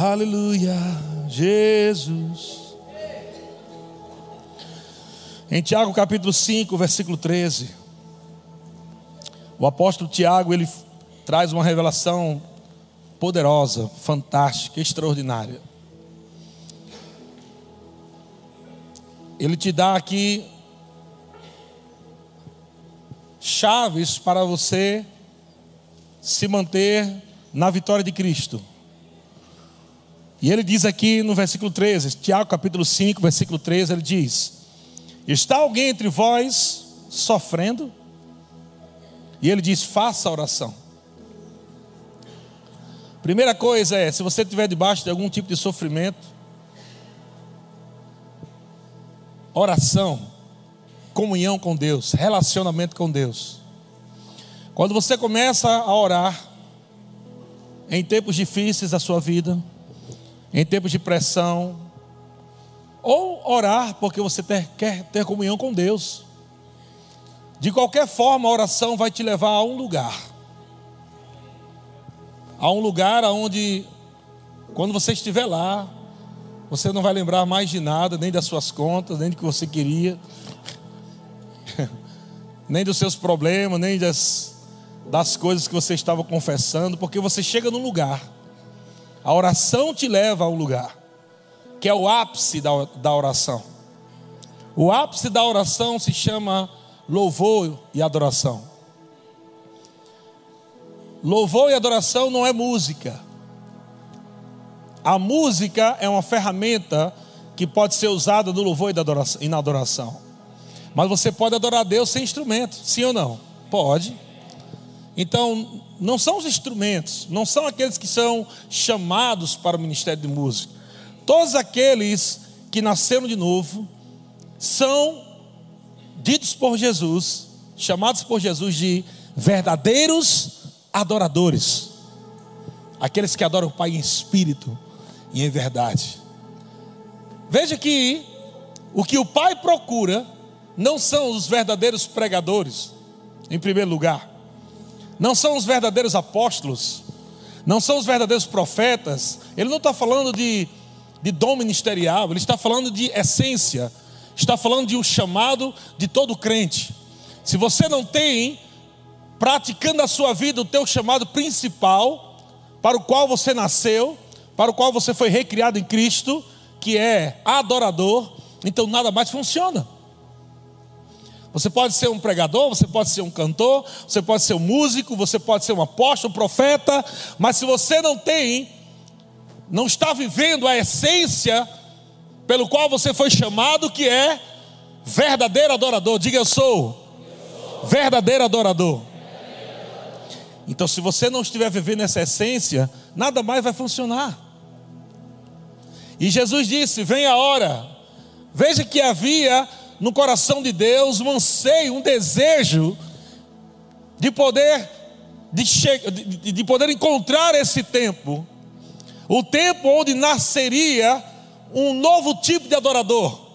Aleluia, Jesus. Em Tiago capítulo 5, versículo 13, o apóstolo Tiago, ele traz uma revelação poderosa, fantástica, extraordinária. Ele te dá aqui chaves para você se manter na vitória de Cristo. E ele diz aqui no versículo 13, Tiago capítulo 5, versículo 13, ele diz: Está alguém entre vós sofrendo? E ele diz: Faça a oração. Primeira coisa é, se você estiver debaixo de algum tipo de sofrimento, oração, comunhão com Deus, relacionamento com Deus. Quando você começa a orar, em tempos difíceis da sua vida, em tempos de pressão, ou orar porque você ter, quer ter comunhão com Deus. De qualquer forma, a oração vai te levar a um lugar. A um lugar onde, quando você estiver lá, você não vai lembrar mais de nada, nem das suas contas, nem do que você queria, nem dos seus problemas, nem das, das coisas que você estava confessando, porque você chega num lugar. A oração te leva a um lugar, que é o ápice da, da oração. O ápice da oração se chama louvor e adoração. Louvor e adoração não é música. A música é uma ferramenta que pode ser usada no louvor e na adoração. Mas você pode adorar Deus sem instrumento, sim ou não? Pode. Então, não são os instrumentos, não são aqueles que são chamados para o ministério de música. Todos aqueles que nasceram de novo são ditos por Jesus, chamados por Jesus de verdadeiros adoradores. Aqueles que adoram o Pai em espírito e em verdade. Veja que o que o Pai procura não são os verdadeiros pregadores, em primeiro lugar não são os verdadeiros apóstolos, não são os verdadeiros profetas. Ele não está falando de, de dom ministerial, ele está falando de essência, está falando de um chamado de todo crente. Se você não tem, praticando a sua vida, o teu chamado principal, para o qual você nasceu, para o qual você foi recriado em Cristo, que é adorador, então nada mais funciona. Você pode ser um pregador, você pode ser um cantor, você pode ser um músico, você pode ser um apóstolo, um profeta, mas se você não tem, não está vivendo a essência pelo qual você foi chamado, que é verdadeiro adorador. Diga eu sou verdadeiro adorador. Então, se você não estiver vivendo essa essência, nada mais vai funcionar. E Jesus disse: Vem a hora. Veja que havia no coração de Deus um anseio, um desejo de poder de, de, de poder encontrar esse tempo, o tempo onde nasceria um novo tipo de adorador,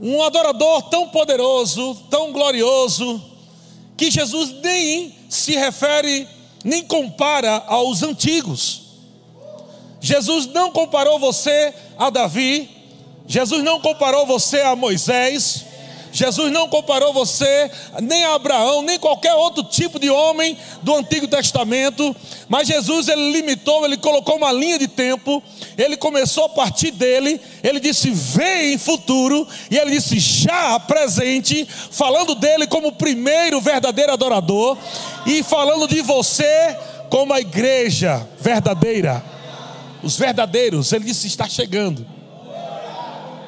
um adorador tão poderoso, tão glorioso, que Jesus nem se refere, nem compara aos antigos. Jesus não comparou você a Davi, Jesus não comparou você a Moisés, Jesus não comparou você nem a Abraão, nem qualquer outro tipo de homem do Antigo Testamento, mas Jesus ele limitou, ele colocou uma linha de tempo, ele começou a partir dele, ele disse vem em futuro, e ele disse já presente, falando dele como o primeiro verdadeiro adorador, e falando de você como a igreja verdadeira, os verdadeiros, ele disse está chegando.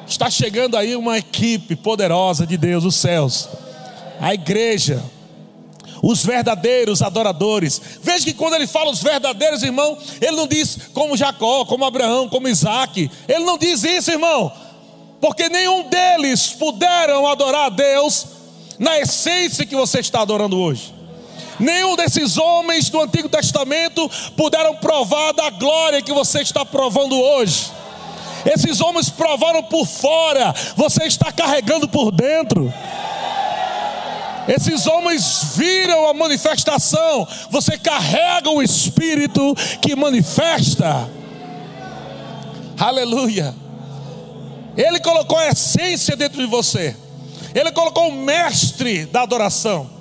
Está chegando aí uma equipe poderosa de Deus, os céus, a igreja, os verdadeiros adoradores. Veja que quando ele fala os verdadeiros, irmão, ele não diz como Jacó, como Abraão, como Isaac. Ele não diz isso, irmão, porque nenhum deles puderam adorar a Deus na essência que você está adorando hoje. Nenhum desses homens do Antigo Testamento puderam provar da glória que você está provando hoje. Esses homens provaram por fora, você está carregando por dentro. Esses homens viram a manifestação, você carrega o Espírito que manifesta. Aleluia. Ele colocou a essência dentro de você. Ele colocou o mestre da adoração.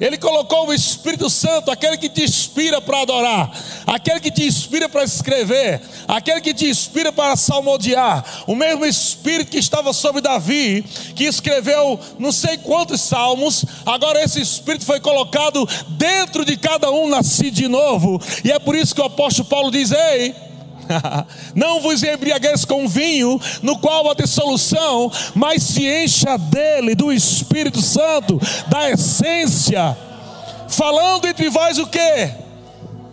Ele colocou o Espírito Santo, aquele que te inspira para adorar, aquele que te inspira para escrever, aquele que te inspira para salmodiar. O mesmo Espírito que estava sobre Davi, que escreveu não sei quantos salmos, agora esse Espírito foi colocado dentro de cada um nascido de novo. E é por isso que o apóstolo Paulo diz: Ei, não vos embriagueis com vinho, no qual há dissolução, mas se encha dele, do Espírito Santo, da essência, falando entre vós o que?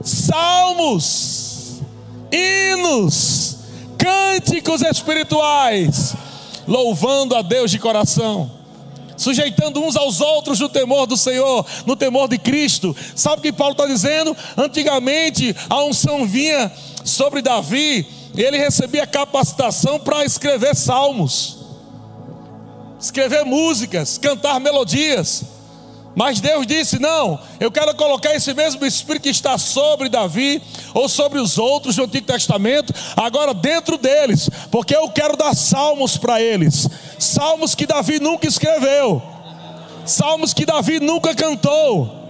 Salmos, hinos, cânticos espirituais, louvando a Deus de coração sujeitando uns aos outros no temor do Senhor, no temor de Cristo. Sabe o que Paulo está dizendo? Antigamente a unção vinha sobre Davi, ele recebia capacitação para escrever salmos, escrever músicas, cantar melodias. Mas Deus disse: Não, eu quero colocar esse mesmo Espírito que está sobre Davi, ou sobre os outros do Antigo Testamento, agora dentro deles, porque eu quero dar salmos para eles, salmos que Davi nunca escreveu, salmos que Davi nunca cantou.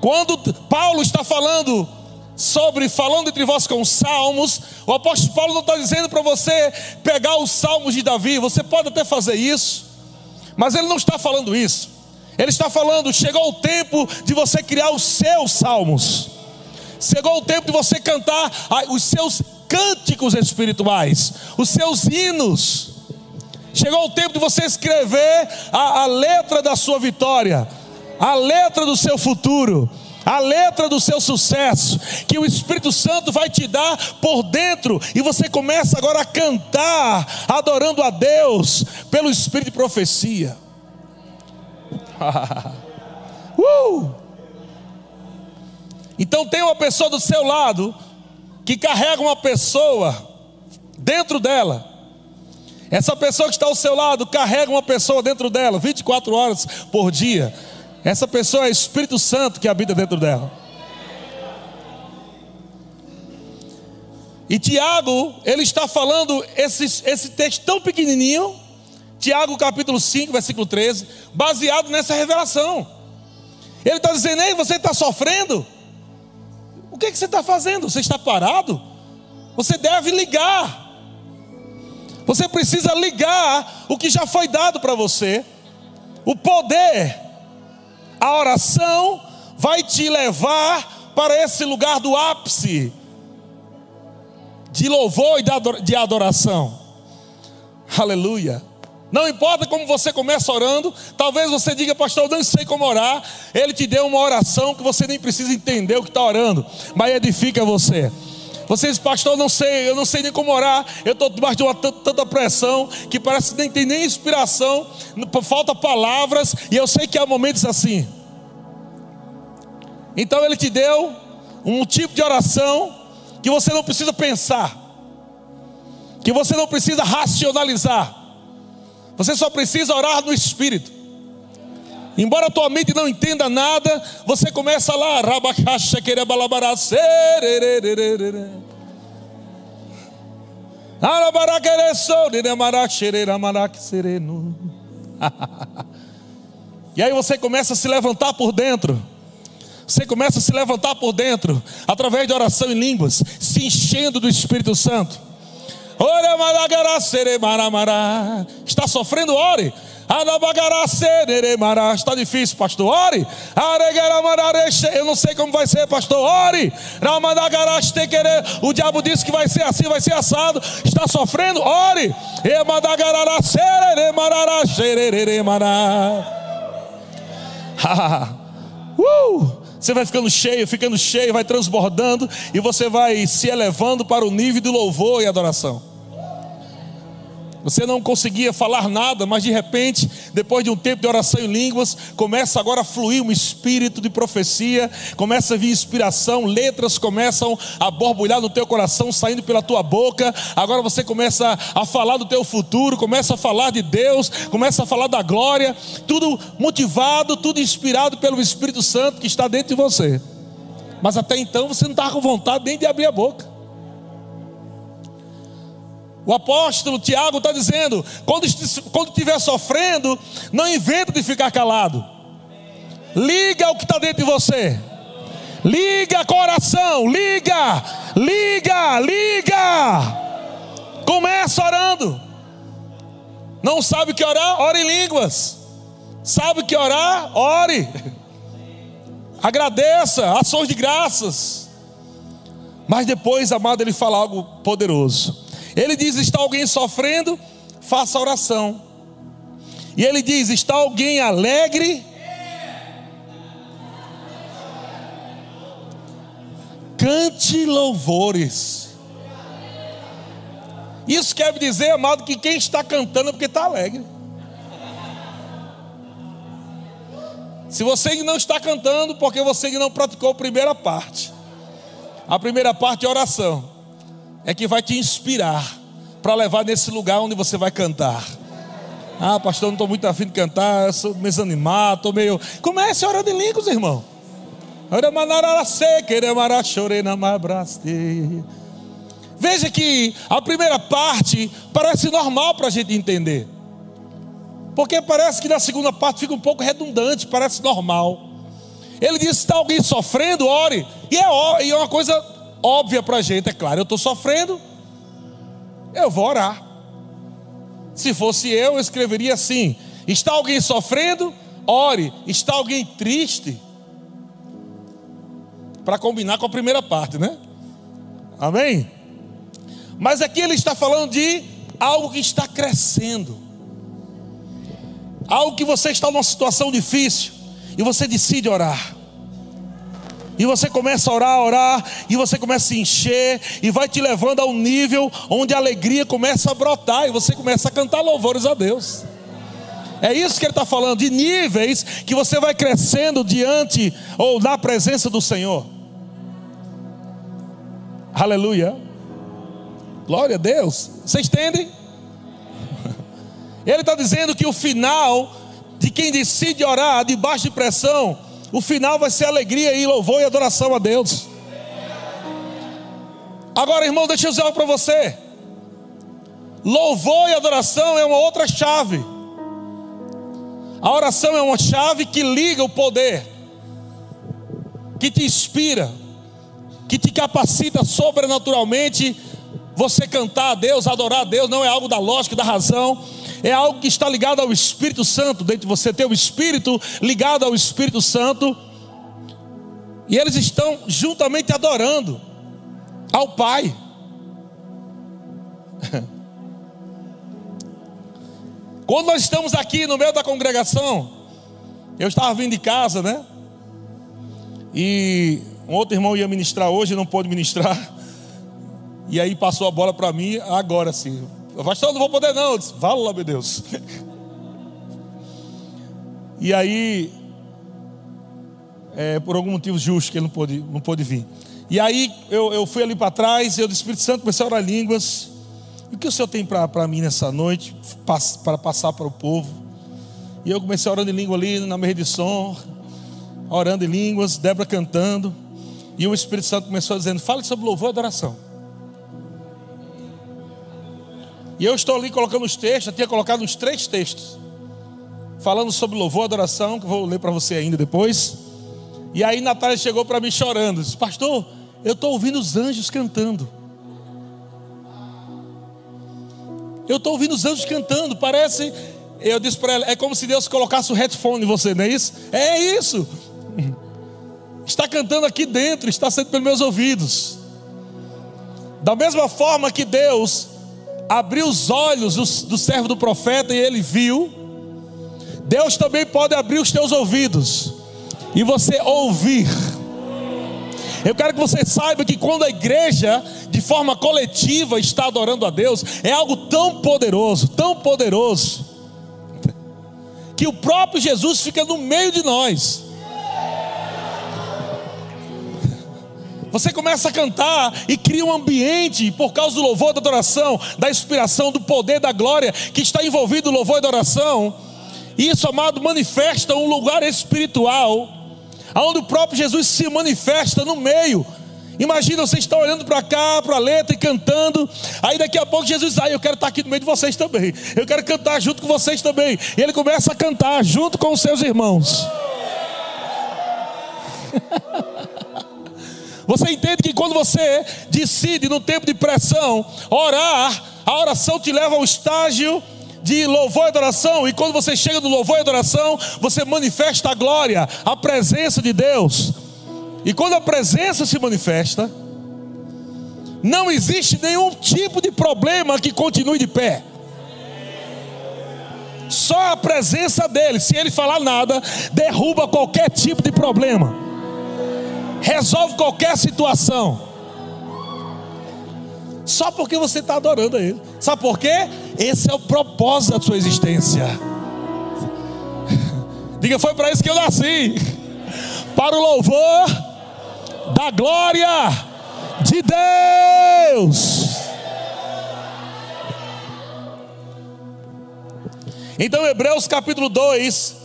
Quando Paulo está falando sobre falando entre vós com salmos, o apóstolo Paulo não está dizendo para você pegar os salmos de Davi, você pode até fazer isso, mas ele não está falando isso. Ele está falando: chegou o tempo de você criar os seus salmos, chegou o tempo de você cantar os seus cânticos espirituais, os seus hinos. Chegou o tempo de você escrever a, a letra da sua vitória, a letra do seu futuro a letra do seu sucesso, que o Espírito Santo vai te dar por dentro, e você começa agora a cantar, adorando a Deus, pelo Espírito de profecia. uh! Então tem uma pessoa do seu lado que carrega uma pessoa dentro dela. Essa pessoa que está ao seu lado carrega uma pessoa dentro dela, 24 horas por dia. Essa pessoa é o Espírito Santo que habita dentro dela. E Tiago, ele está falando esse, esse texto tão pequenininho, Tiago capítulo 5, versículo 13, baseado nessa revelação. Ele está dizendo: Ei, você está sofrendo? O que, é que você está fazendo? Você está parado? Você deve ligar. Você precisa ligar o que já foi dado para você. O poder a oração vai te levar para esse lugar do ápice de louvor e de adoração. Aleluia. Não importa como você começa orando, talvez você diga, pastor, eu não sei como orar. Ele te deu uma oração que você nem precisa entender o que está orando, mas edifica você. Você diz, pastor, eu não sei, eu não sei nem como orar, eu estou debaixo de uma tanta pressão que parece que nem tem nem inspiração, falta palavras, e eu sei que há momentos assim. Então ele te deu um tipo de oração que você não precisa pensar, que você não precisa racionalizar, você só precisa orar no Espírito. Embora a tua mente não entenda nada, você começa lá, querebalabará, e aí você começa a se levantar por dentro. Você começa a se levantar por dentro, através de oração em línguas, se enchendo do Espírito Santo. Está sofrendo? Ore. Está difícil, pastor. Ore. Eu não sei como vai ser, pastor. Ore. O diabo disse que vai ser assim, vai ser assado. Está sofrendo? Ore. uh! Você vai ficando cheio, ficando cheio, vai transbordando e você vai se elevando para o nível de louvor e adoração. Você não conseguia falar nada, mas de repente, depois de um tempo de oração em línguas, começa agora a fluir um espírito de profecia, começa a vir inspiração, letras começam a borbulhar no teu coração, saindo pela tua boca. Agora você começa a falar do teu futuro, começa a falar de Deus, começa a falar da glória, tudo motivado, tudo inspirado pelo Espírito Santo que está dentro de você. Mas até então você não estava com vontade nem de abrir a boca. O apóstolo Tiago está dizendo: quando, estiver sofrendo, não inventa de ficar calado. Liga o que está dentro de você. Liga coração, liga, liga, liga. Começa orando. Não sabe o que orar? Ore em línguas. Sabe o que orar? Ore. Agradeça, ações de graças. Mas depois, amado, ele fala algo poderoso. Ele diz: está alguém sofrendo? Faça oração. E ele diz: está alguém alegre? Cante louvores. Isso quer dizer, amado, que quem está cantando é porque está alegre. Se você não está cantando, porque você não praticou a primeira parte. A primeira parte é oração é que vai te inspirar para levar nesse lugar onde você vai cantar. Ah, pastor, não estou muito afim de cantar, sou meio desanimado, estou meio. Comece a orar de línguas, irmão. Veja que a primeira parte parece normal para a gente entender. Porque parece que na segunda parte fica um pouco redundante, parece normal. Ele diz: está alguém sofrendo, ore. E é, e é uma coisa óbvia para a gente, é claro, eu estou sofrendo, eu vou orar. Se fosse eu, eu escreveria assim: está alguém sofrendo? Ore. Está alguém triste? Para combinar com a primeira parte, né? Amém? Mas aqui ele está falando de algo que está crescendo, algo que você está numa situação difícil e você decide orar. E você começa a orar, a orar, e você começa a encher, e vai te levando a um nível onde a alegria começa a brotar, e você começa a cantar louvores a Deus. É isso que ele está falando, de níveis que você vai crescendo diante ou na presença do Senhor. Aleluia. Glória a Deus. Vocês entendem? Ele está dizendo que o final de quem decide orar debaixo de pressão o final vai ser alegria e louvor e adoração a Deus. Agora, irmão, deixa eu dizer algo para você. Louvor e adoração é uma outra chave. A oração é uma chave que liga o poder, que te inspira, que te capacita sobrenaturalmente você cantar a Deus, adorar a Deus, não é algo da lógica, da razão, é algo que está ligado ao Espírito Santo, dentro de você ter o Espírito ligado ao Espírito Santo, e eles estão juntamente adorando ao Pai. Quando nós estamos aqui no meio da congregação, eu estava vindo de casa, né? E um outro irmão ia ministrar hoje, não pôde ministrar. E aí passou a bola para mim agora sim. Pastor, não vou poder não. Eu disse, Fala, meu Deus. E aí, é, por algum motivo justo que ele não pôde, não pôde vir. E aí eu, eu fui ali para trás, eu do Espírito Santo comecei a orar línguas. E o que o Senhor tem para mim nessa noite, para passar para o povo? E eu comecei orando em língua ali na meia de som, orando em línguas, Débora cantando. E o Espírito Santo começou dizendo: fale sobre louvor e adoração. E eu estou ali colocando os textos, eu tinha colocado uns três textos, falando sobre louvor e adoração, que eu vou ler para você ainda depois. E aí Natália chegou para mim chorando, disse, pastor, eu estou ouvindo os anjos cantando. Eu estou ouvindo os anjos cantando, parece. Eu disse para ela, é como se Deus colocasse o headphone em você, não é isso? É isso. Está cantando aqui dentro, está sendo pelos meus ouvidos. Da mesma forma que Deus abriu os olhos do, do servo do profeta e ele viu, Deus também pode abrir os teus ouvidos e você ouvir. Eu quero que você saiba que quando a igreja, de forma coletiva, está adorando a Deus, é algo tão poderoso, tão poderoso, que o próprio Jesus fica no meio de nós. Você começa a cantar e cria um ambiente por causa do louvor, da adoração, da inspiração, do poder, da glória que está envolvido no louvor e adoração. E isso, amado, manifesta um lugar espiritual, onde o próprio Jesus se manifesta no meio. Imagina você está olhando para cá, para a letra e cantando. Aí daqui a pouco Jesus diz: ah, Eu quero estar aqui no meio de vocês também. Eu quero cantar junto com vocês também. E ele começa a cantar junto com os seus irmãos. Você entende que quando você decide no tempo de pressão orar, a oração te leva ao estágio de louvor e adoração, e quando você chega no louvor e adoração, você manifesta a glória, a presença de Deus. E quando a presença se manifesta, não existe nenhum tipo de problema que continue de pé. Só a presença dele, se ele falar nada, derruba qualquer tipo de problema, resolve qualquer situação. Só porque você está adorando a ele. Sabe por quê? Esse é o propósito da sua existência. Diga, foi para isso que eu nasci. Para o louvor da glória de Deus. Então, Hebreus capítulo 2,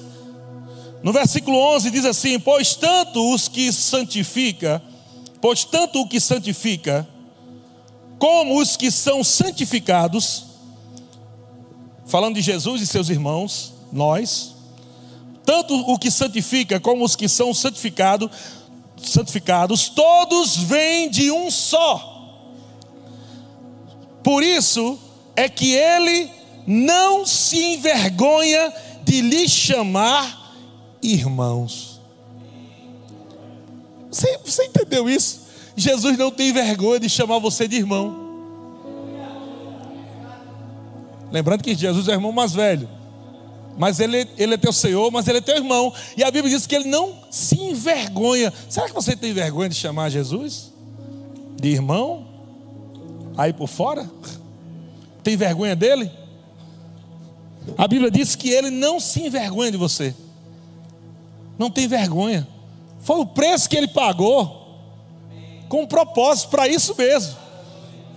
no versículo 11 diz assim: Pois tanto os que santifica, pois tanto o que santifica, como os que são santificados, falando de Jesus e seus irmãos, nós, tanto o que santifica como os que são santificados, santificados, todos vêm de um só. Por isso é que ele não se envergonha de lhe chamar irmãos. Você, você entendeu isso? Jesus não tem vergonha de chamar você de irmão. Lembrando que Jesus é o irmão mais velho. Mas ele, ele é teu Senhor, mas ele é teu irmão. E a Bíblia diz que ele não se envergonha. Será que você tem vergonha de chamar Jesus? De irmão? Aí por fora? Tem vergonha dele? A Bíblia diz que ele não se envergonha de você. Não tem vergonha. Foi o preço que ele pagou. Com um propósito para isso mesmo.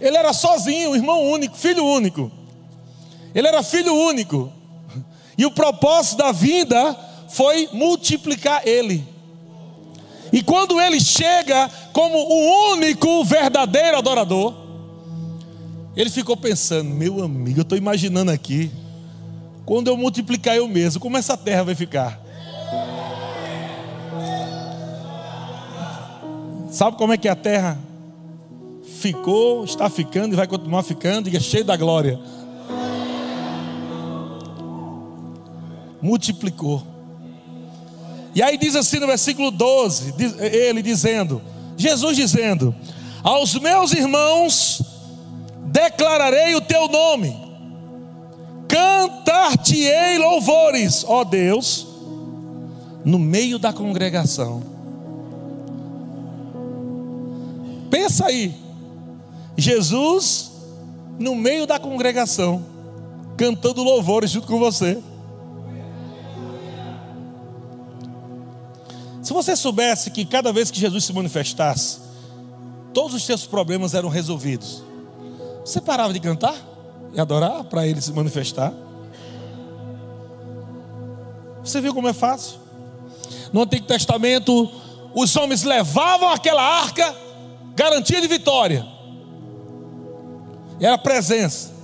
Ele era sozinho, irmão único, filho único. Ele era filho único. E o propósito da vida foi multiplicar ele. E quando ele chega como o único verdadeiro adorador, ele ficou pensando: meu amigo, eu estou imaginando aqui, quando eu multiplicar eu mesmo, como essa terra vai ficar? Sabe como é que a terra ficou, está ficando e vai continuar ficando, e é cheio da glória? multiplicou. E aí diz assim no versículo 12, ele dizendo, Jesus dizendo: Aos meus irmãos declararei o teu nome, cantar-te-ei louvores, ó Deus, no meio da congregação. Pensa aí, Jesus no meio da congregação, cantando louvores junto com você. Se você soubesse que cada vez que Jesus se manifestasse, todos os seus problemas eram resolvidos, você parava de cantar e adorar para ele se manifestar? Você viu como é fácil? No Antigo Testamento, os homens levavam aquela arca, garantia de vitória. Era presença.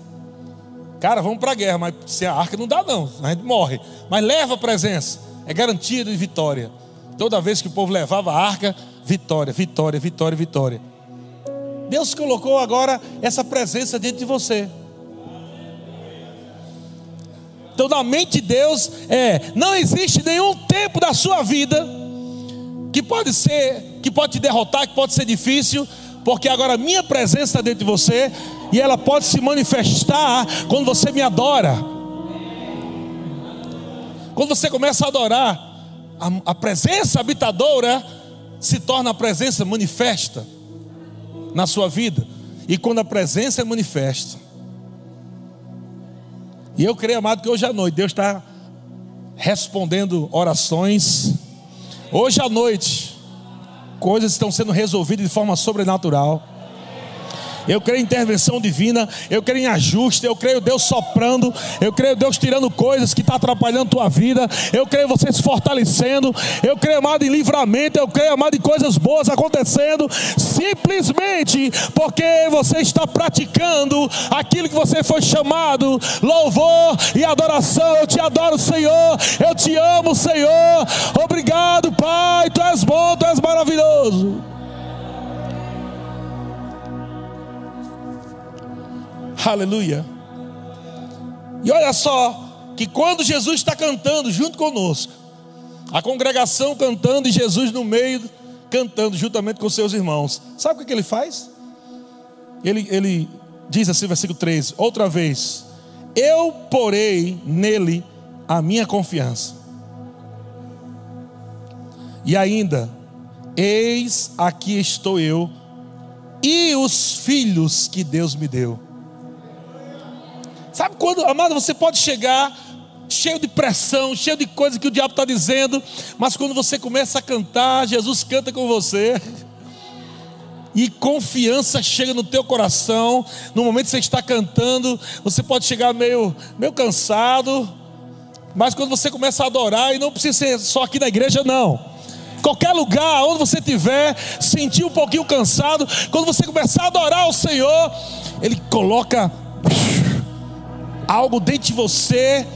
Cara, vamos para a guerra, mas sem a arca não dá não, a gente morre. Mas leva a presença, é garantia de vitória. Toda vez que o povo levava a arca, vitória, vitória, vitória, vitória. Deus colocou agora essa presença dentro de você. Então, na mente de Deus, é: não existe nenhum tempo da sua vida que pode ser, que pode te derrotar, que pode ser difícil, porque agora a minha presença está dentro de você e ela pode se manifestar quando você me adora. Quando você começa a adorar, a, a presença habitadora se torna a presença manifesta na sua vida. E quando a presença é manifesta, e eu creio, amado, que hoje à noite Deus está respondendo orações. Hoje à noite, coisas estão sendo resolvidas de forma sobrenatural. Eu creio em intervenção divina, eu creio em ajuste, eu creio Deus soprando, eu creio Deus tirando coisas que estão tá atrapalhando tua vida, eu creio você se fortalecendo, eu creio, amado, em livramento, eu creio, amado, em coisas boas acontecendo, simplesmente porque você está praticando aquilo que você foi chamado, louvor e adoração. Eu te adoro, Senhor, eu te amo, Senhor. Obrigado, Pai, tu és bom, tu és maravilhoso. Aleluia. E olha só, que quando Jesus está cantando junto conosco, a congregação cantando e Jesus no meio, cantando juntamente com seus irmãos, sabe o que, ele faz? Ele, ele diz assim, versículo 13: outra vez, eu porei nele a minha confiança. E ainda, eis aqui estou eu e os filhos que Deus me deu. Sabe quando, amado, você pode chegar cheio de pressão, cheio de coisa que o diabo está dizendo, mas quando você começa a cantar, Jesus canta com você. E confiança chega no teu coração. No momento que você está cantando, você pode chegar meio, meio cansado, mas quando você começa a adorar, e não precisa ser só aqui na igreja, não. Qualquer lugar, onde você estiver, sentir um pouquinho cansado, quando você começar a adorar o Senhor, Ele coloca algo dentro de você,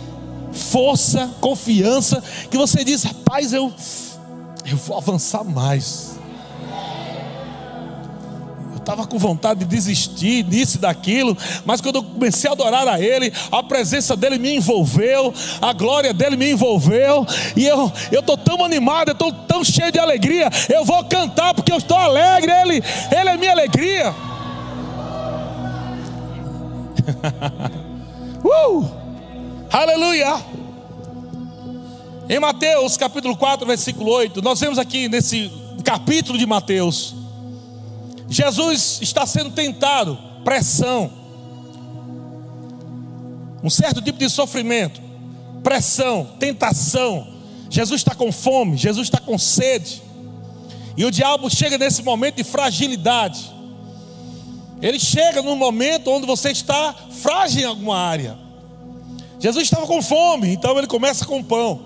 força, confiança, que você diz: rapaz, eu, eu vou avançar mais. Eu estava com vontade de desistir disso e daquilo, mas quando eu comecei a adorar a Ele, a presença dele me envolveu, a glória dele me envolveu, e eu estou tão animado, eu estou tão cheio de alegria, eu vou cantar porque eu estou alegre, Ele, Ele é minha alegria. Uh! Aleluia! Em Mateus capítulo 4, versículo 8, nós vemos aqui nesse capítulo de Mateus, Jesus está sendo tentado, pressão, um certo tipo de sofrimento, pressão, tentação. Jesus está com fome, Jesus está com sede, e o diabo chega nesse momento de fragilidade. Ele chega num momento onde você está frágil em alguma área. Jesus estava com fome, então ele começa com pão.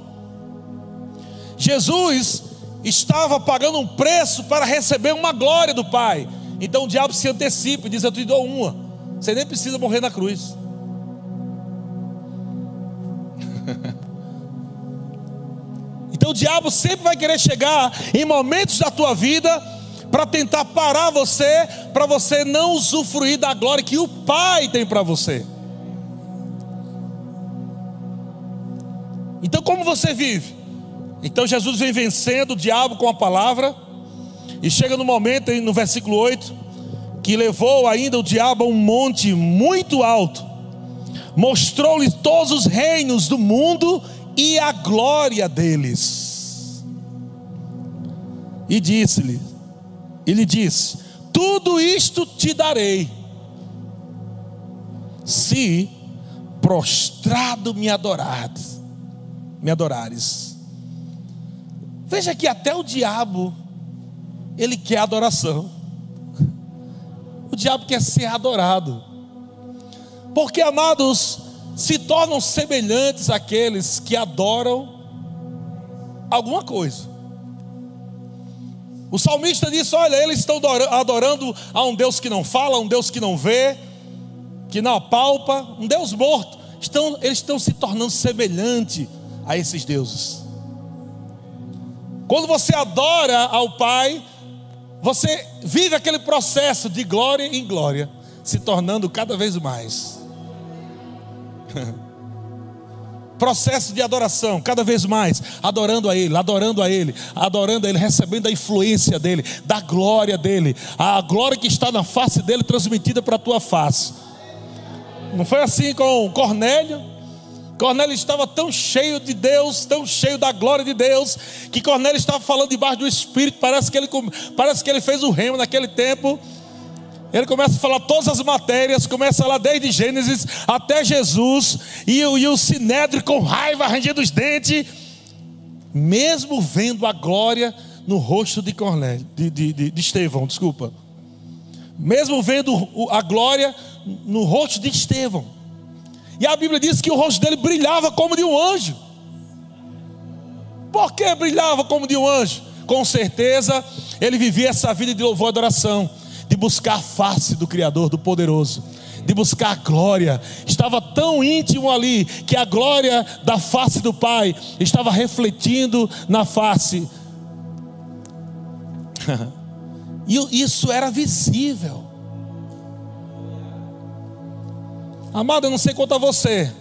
Jesus estava pagando um preço para receber uma glória do Pai. Então o diabo se antecipa e diz: Eu te dou uma. Você nem precisa morrer na cruz. então o diabo sempre vai querer chegar em momentos da tua vida para tentar parar você, para você não usufruir da glória que o Pai tem para você. Então, como você vive? Então, Jesus vem vencendo o diabo com a palavra, e chega no momento, no versículo 8, que levou ainda o diabo a um monte muito alto, mostrou-lhe todos os reinos do mundo e a glória deles, e disse-lhe: ele diz: Tudo isto te darei, se prostrado me adorares, me adorares. Veja que até o diabo ele quer adoração. O diabo quer ser adorado. Porque, amados, se tornam semelhantes àqueles que adoram alguma coisa. O salmista disse: Olha, eles estão adorando a um Deus que não fala, a um Deus que não vê, que não apalpa, um Deus morto. Estão, eles estão se tornando semelhante a esses deuses. Quando você adora ao Pai, você vive aquele processo de glória em glória, se tornando cada vez mais. processo de adoração, cada vez mais, adorando a Ele, adorando a Ele, adorando a Ele, recebendo a influência dEle, da glória dEle, a glória que está na face dEle transmitida para a tua face. Não foi assim com Cornélio? Cornélio estava tão cheio de Deus, tão cheio da glória de Deus, que Cornélio estava falando debaixo do Espírito. Parece que ele, parece que ele fez o remo naquele tempo. Ele começa a falar todas as matérias, começa lá desde Gênesis até Jesus, e, e o Sinédrio com raiva, arranjando os dentes, mesmo vendo a glória no rosto de Cornélio, de, de, de, de Estevão, desculpa. mesmo vendo a glória no rosto de Estevão. E a Bíblia diz que o rosto dele brilhava como de um anjo. Por que brilhava como de um anjo? Com certeza, ele vivia essa vida de louvor e adoração, de buscar a face do Criador, do Poderoso, de buscar a glória. Estava tão íntimo ali que a glória da face do Pai estava refletindo na face. e isso era visível. Amado, eu não sei quanto a você,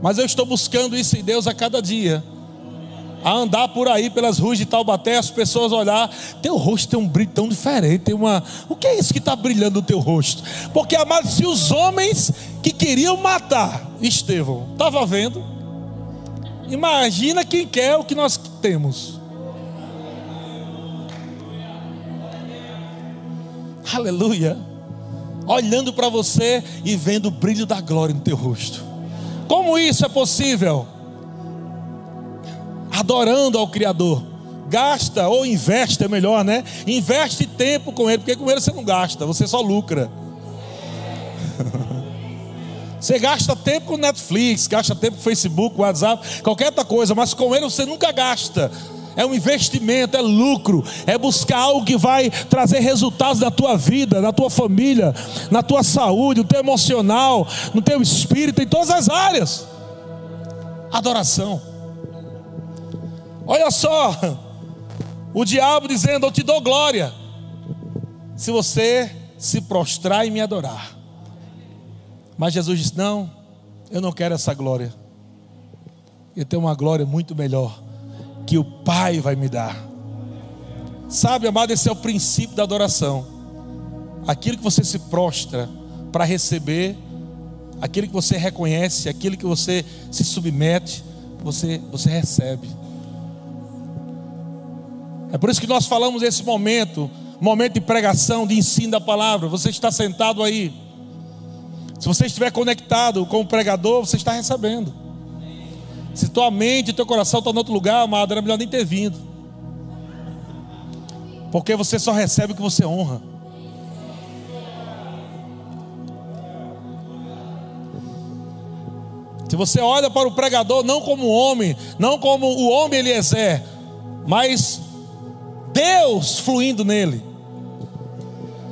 mas eu estou buscando isso em Deus a cada dia. A andar por aí pelas ruas de Taubaté, as pessoas olhar, teu rosto tem um brilho tão diferente, tem uma. O que é isso que está brilhando no teu rosto? Porque, amado, se os homens que queriam matar Estevão estavam vendo, imagina quem quer o que nós temos. Aleluia olhando para você e vendo o brilho da glória no teu rosto. Como isso é possível? Adorando ao Criador. Gasta ou investe, é melhor, né? Investe tempo com Ele, porque com Ele você não gasta, você só lucra. Você gasta tempo com Netflix, gasta tempo com Facebook, WhatsApp, qualquer outra coisa, mas com Ele você nunca gasta é um investimento, é lucro, é buscar algo que vai trazer resultados na tua vida, na tua família, na tua saúde, no teu emocional, no teu espírito, em todas as áreas. Adoração. Olha só, o diabo dizendo: Eu te dou glória, se você se prostrar e me adorar. Mas Jesus disse: Não, eu não quero essa glória. Eu tenho uma glória muito melhor que o Pai vai me dar. Sabe, amado, esse é o princípio da adoração. Aquilo que você se prostra para receber, aquilo que você reconhece, aquilo que você se submete, você, você recebe. É por isso que nós falamos esse momento, momento de pregação, de ensino da palavra. Você está sentado aí. Se você estiver conectado com o pregador, você está recebendo. Se tua mente e teu coração estão em outro lugar, amado, era melhor nem ter vindo. Porque você só recebe o que você honra. Se você olha para o pregador não como homem, não como o homem Eliezer, mas Deus fluindo nele.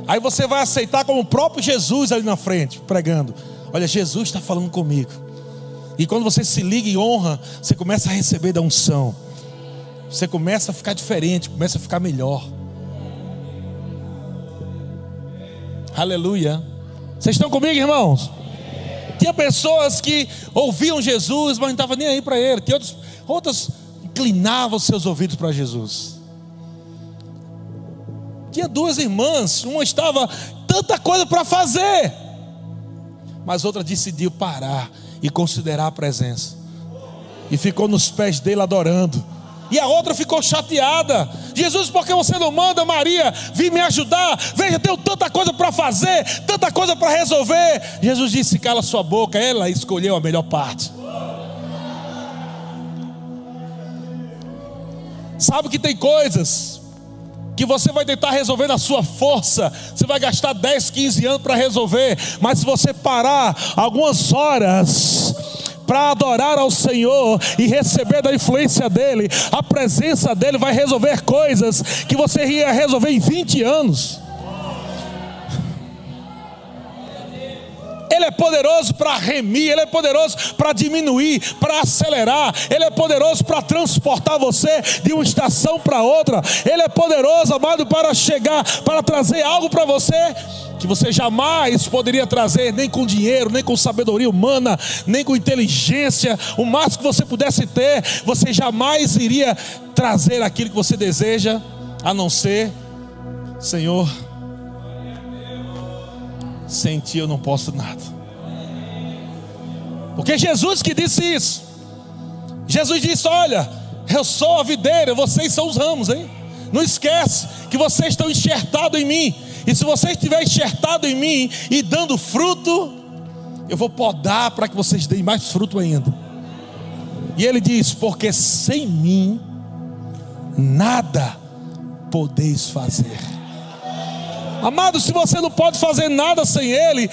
Aí você vai aceitar como o próprio Jesus ali na frente, pregando. Olha, Jesus está falando comigo. E quando você se liga e honra, você começa a receber da unção. Você começa a ficar diferente, começa a ficar melhor. Aleluia. Vocês estão comigo, irmãos? Tinha pessoas que ouviam Jesus, mas não estavam nem aí para ele. Tinha outros, outras inclinavam seus ouvidos para Jesus. Tinha duas irmãs, uma estava tanta coisa para fazer, mas outra decidiu parar e considerar a presença. E ficou nos pés dele adorando. E a outra ficou chateada. Jesus, por que você não manda Maria vir me ajudar? Veja, tenho tanta coisa para fazer, tanta coisa para resolver. Jesus disse: cala sua boca. Ela escolheu a melhor parte. Sabe que tem coisas que você vai tentar resolver na sua força, você vai gastar 10, 15 anos para resolver, mas se você parar algumas horas, para adorar ao Senhor e receber da influência dEle, a presença dEle vai resolver coisas que você ia resolver em 20 anos. Ele é poderoso para remir, Ele é poderoso para diminuir, para acelerar, Ele é poderoso para transportar você de uma estação para outra, Ele é poderoso, amado, para chegar, para trazer algo para você que você jamais poderia trazer, nem com dinheiro, nem com sabedoria humana, nem com inteligência, o máximo que você pudesse ter, você jamais iria trazer aquilo que você deseja, a não ser, Senhor sem ti eu não posso nada. Porque Jesus que disse isso. Jesus disse: Olha, eu sou a videira, vocês são os ramos, hein? Não esquece que vocês estão enxertados em mim. E se você estiver enxertado em mim e dando fruto, eu vou podar para que vocês deem mais fruto ainda. E ele diz: Porque sem mim nada podeis fazer. Amado, se você não pode fazer nada sem Ele,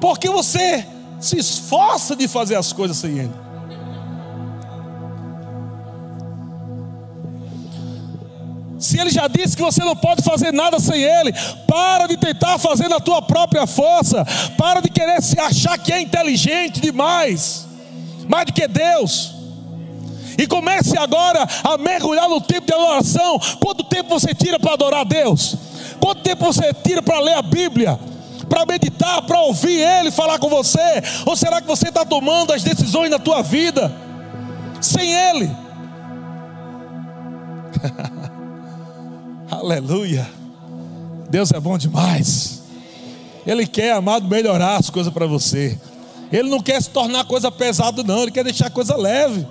por que você se esforça de fazer as coisas sem Ele? Se Ele já disse que você não pode fazer nada sem Ele, para de tentar fazer na tua própria força, para de querer se achar que é inteligente demais, mais do que Deus. E comece agora a mergulhar no tempo de adoração. Quanto tempo você tira para adorar a Deus? Quanto tempo você tira para ler a Bíblia? Para meditar, para ouvir Ele falar com você? Ou será que você está tomando as decisões na tua vida sem Ele? Aleluia. Deus é bom demais. Ele quer, amado, melhorar as coisas para você. Ele não quer se tornar coisa pesada, não. Ele quer deixar coisa leve.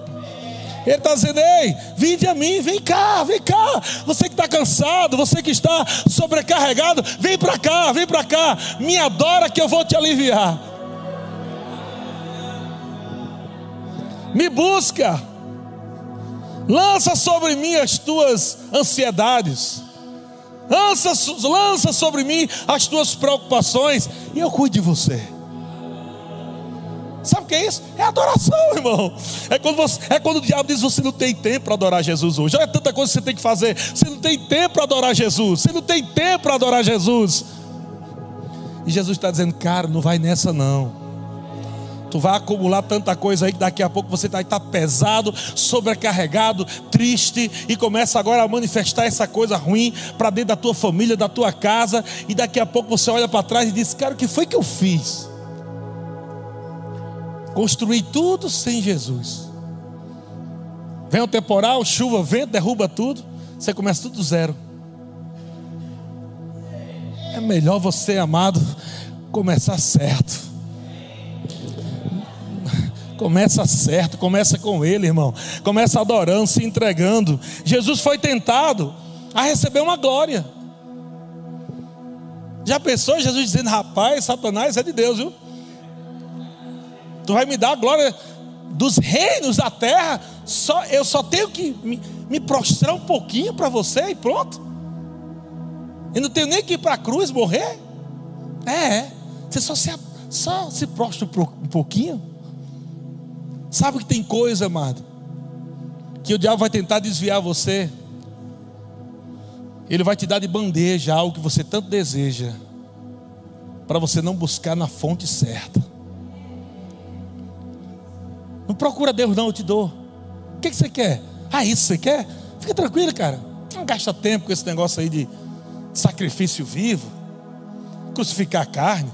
Ele está dizendo: Ei, vinde a mim, vem cá, vem cá. Você que está cansado, você que está sobrecarregado, vem para cá, vem para cá. Me adora que eu vou te aliviar. Me busca, lança sobre mim as tuas ansiedades, lança, lança sobre mim as tuas preocupações, e eu cuido de você. Sabe o que é isso? É adoração, irmão. É quando, você, é quando o diabo diz: você não tem tempo para adorar Jesus hoje. Olha tanta coisa que você tem que fazer. Você não tem tempo para adorar Jesus. Você não tem tempo para adorar Jesus. E Jesus está dizendo: cara, não vai nessa não. Tu vai acumular tanta coisa aí que daqui a pouco você vai estar pesado, sobrecarregado, triste e começa agora a manifestar essa coisa ruim para dentro da tua família, da tua casa. E daqui a pouco você olha para trás e diz: cara, o que foi que eu fiz? Construir tudo sem Jesus. Vem o temporal, chuva, vento, derruba tudo. Você começa tudo do zero. É melhor você, amado, começar certo. Começa certo, começa com Ele, irmão. Começa adorando, se entregando. Jesus foi tentado a receber uma glória. Já pensou Jesus dizendo, rapaz, Satanás é de Deus, viu? Tu vai me dar a glória dos reinos da terra. Só, eu só tenho que me, me prostrar um pouquinho para você e pronto. Eu não tenho nem que ir para a cruz morrer. É, é, você só se, só se prostra um pouquinho. Sabe que tem coisa, amado, que o diabo vai tentar desviar você. Ele vai te dar de bandeja algo que você tanto deseja, para você não buscar na fonte certa. Não procura Deus, não, eu te dou. O que, que você quer? Ah, isso você quer? Fica tranquilo, cara. Não gasta tempo com esse negócio aí de sacrifício vivo, crucificar a carne,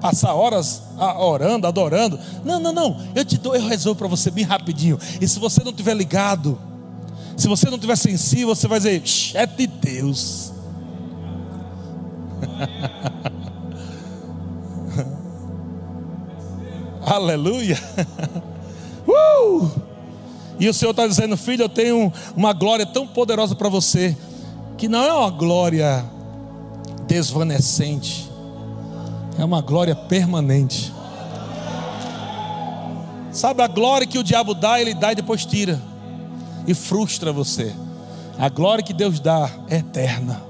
passar horas orando, adorando. Não, não, não. Eu te dou, eu resolvo para você bem rapidinho. E se você não tiver ligado, se você não tiver sensível, você vai dizer: é de Deus. Aleluia. Uh! E o Senhor está dizendo, filho, eu tenho uma glória tão poderosa para você, que não é uma glória desvanecente, é uma glória permanente. Sabe a glória que o diabo dá, ele dá e depois tira, e frustra você. A glória que Deus dá é eterna.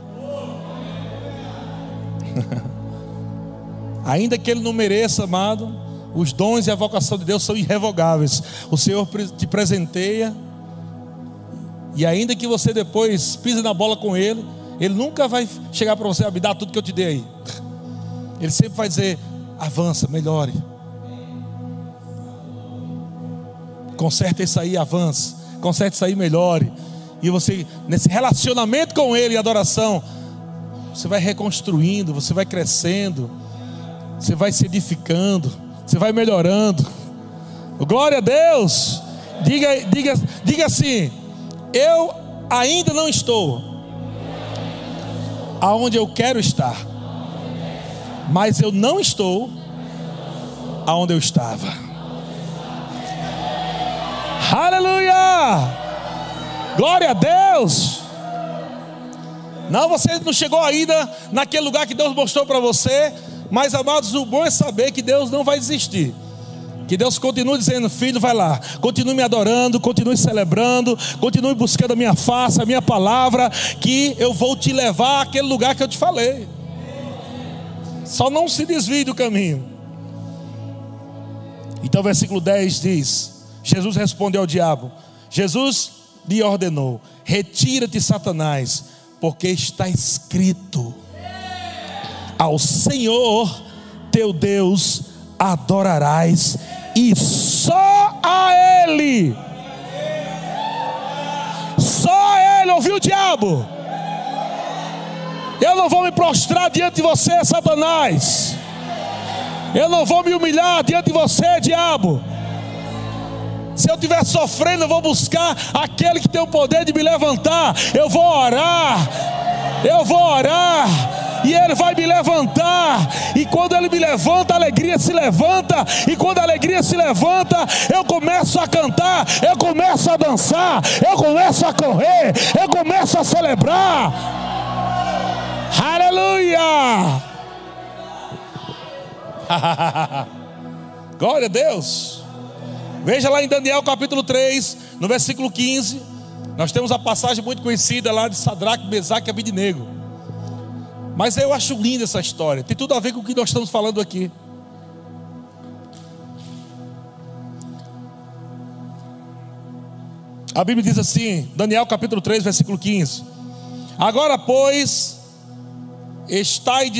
Ainda que ele não mereça, amado, os dons e a vocação de Deus são irrevogáveis. O Senhor te presenteia, e ainda que você depois pise na bola com Ele, Ele nunca vai chegar para você, a me dar tudo que eu te dei. Ele sempre vai dizer: avança, melhore. Conserta isso aí, avança. Conserta isso aí, melhore. E você, nesse relacionamento com Ele e adoração, você vai reconstruindo, você vai crescendo, você vai se edificando. Você vai melhorando. Glória a Deus. Diga, diga, diga assim: Eu ainda não estou aonde eu quero estar, mas eu não estou aonde eu estava. Aleluia! Glória a Deus! Não, você não chegou ainda naquele lugar que Deus mostrou para você, mas, amados, o bom é saber que Deus não vai desistir. Que Deus continue dizendo, filho, vai lá, continue me adorando, continue celebrando, continue buscando a minha face, a minha palavra, que eu vou te levar àquele lugar que eu te falei. Só não se desvie do caminho. Então, versículo 10 diz: Jesus respondeu ao diabo: Jesus lhe ordenou: Retira-te, Satanás, porque está escrito: Ao Senhor teu Deus adorarás, e só a Ele. Só a Ele, ouviu o diabo? Eu não vou me prostrar diante de você, Satanás. Eu não vou me humilhar diante de você, diabo. Se eu estiver sofrendo, eu vou buscar aquele que tem o poder de me levantar. Eu vou orar. Eu vou orar. E Ele vai me levantar. E quando Ele me levanta, a alegria se levanta. E quando a alegria se levanta, eu começo a cantar. Eu começo a dançar. Eu começo a correr. Eu começo a celebrar. Aleluia! Glória a Deus. Veja lá em Daniel capítulo 3, no versículo 15. Nós temos a passagem muito conhecida lá de Sadraque, Mesaque e Abidnego. Mas eu acho linda essa história. Tem tudo a ver com o que nós estamos falando aqui. A Bíblia diz assim, Daniel capítulo 3, versículo 15: Agora, pois, estai,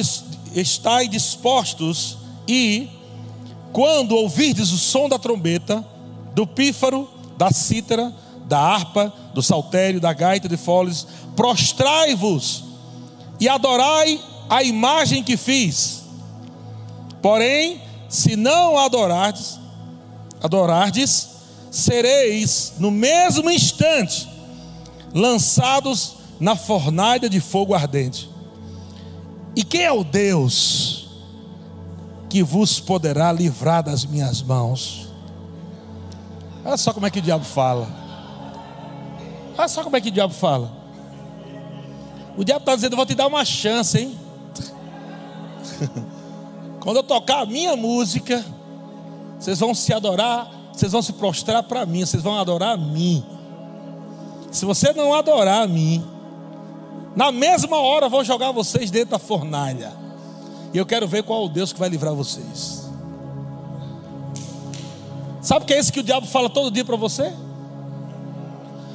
estai dispostos e quando ouvirdes o som da trombeta, do pífaro, da cítara, da harpa, do saltério, da gaita de foles, prostrai-vos e adorai a imagem que fiz. Porém, se não adorardes, adorardes, sereis no mesmo instante lançados na fornalha de fogo ardente. E quem é o Deus que vos poderá livrar das minhas mãos. Olha só como é que o diabo fala. Olha só como é que o diabo fala. O diabo está dizendo: vou te dar uma chance, hein? Quando eu tocar a minha música, vocês vão se adorar, vocês vão se prostrar para mim, vocês vão adorar a mim. Se você não adorar a mim, na mesma hora vou jogar vocês dentro da fornalha. E eu quero ver qual é o Deus que vai livrar vocês. Sabe o que é isso que o diabo fala todo dia para você?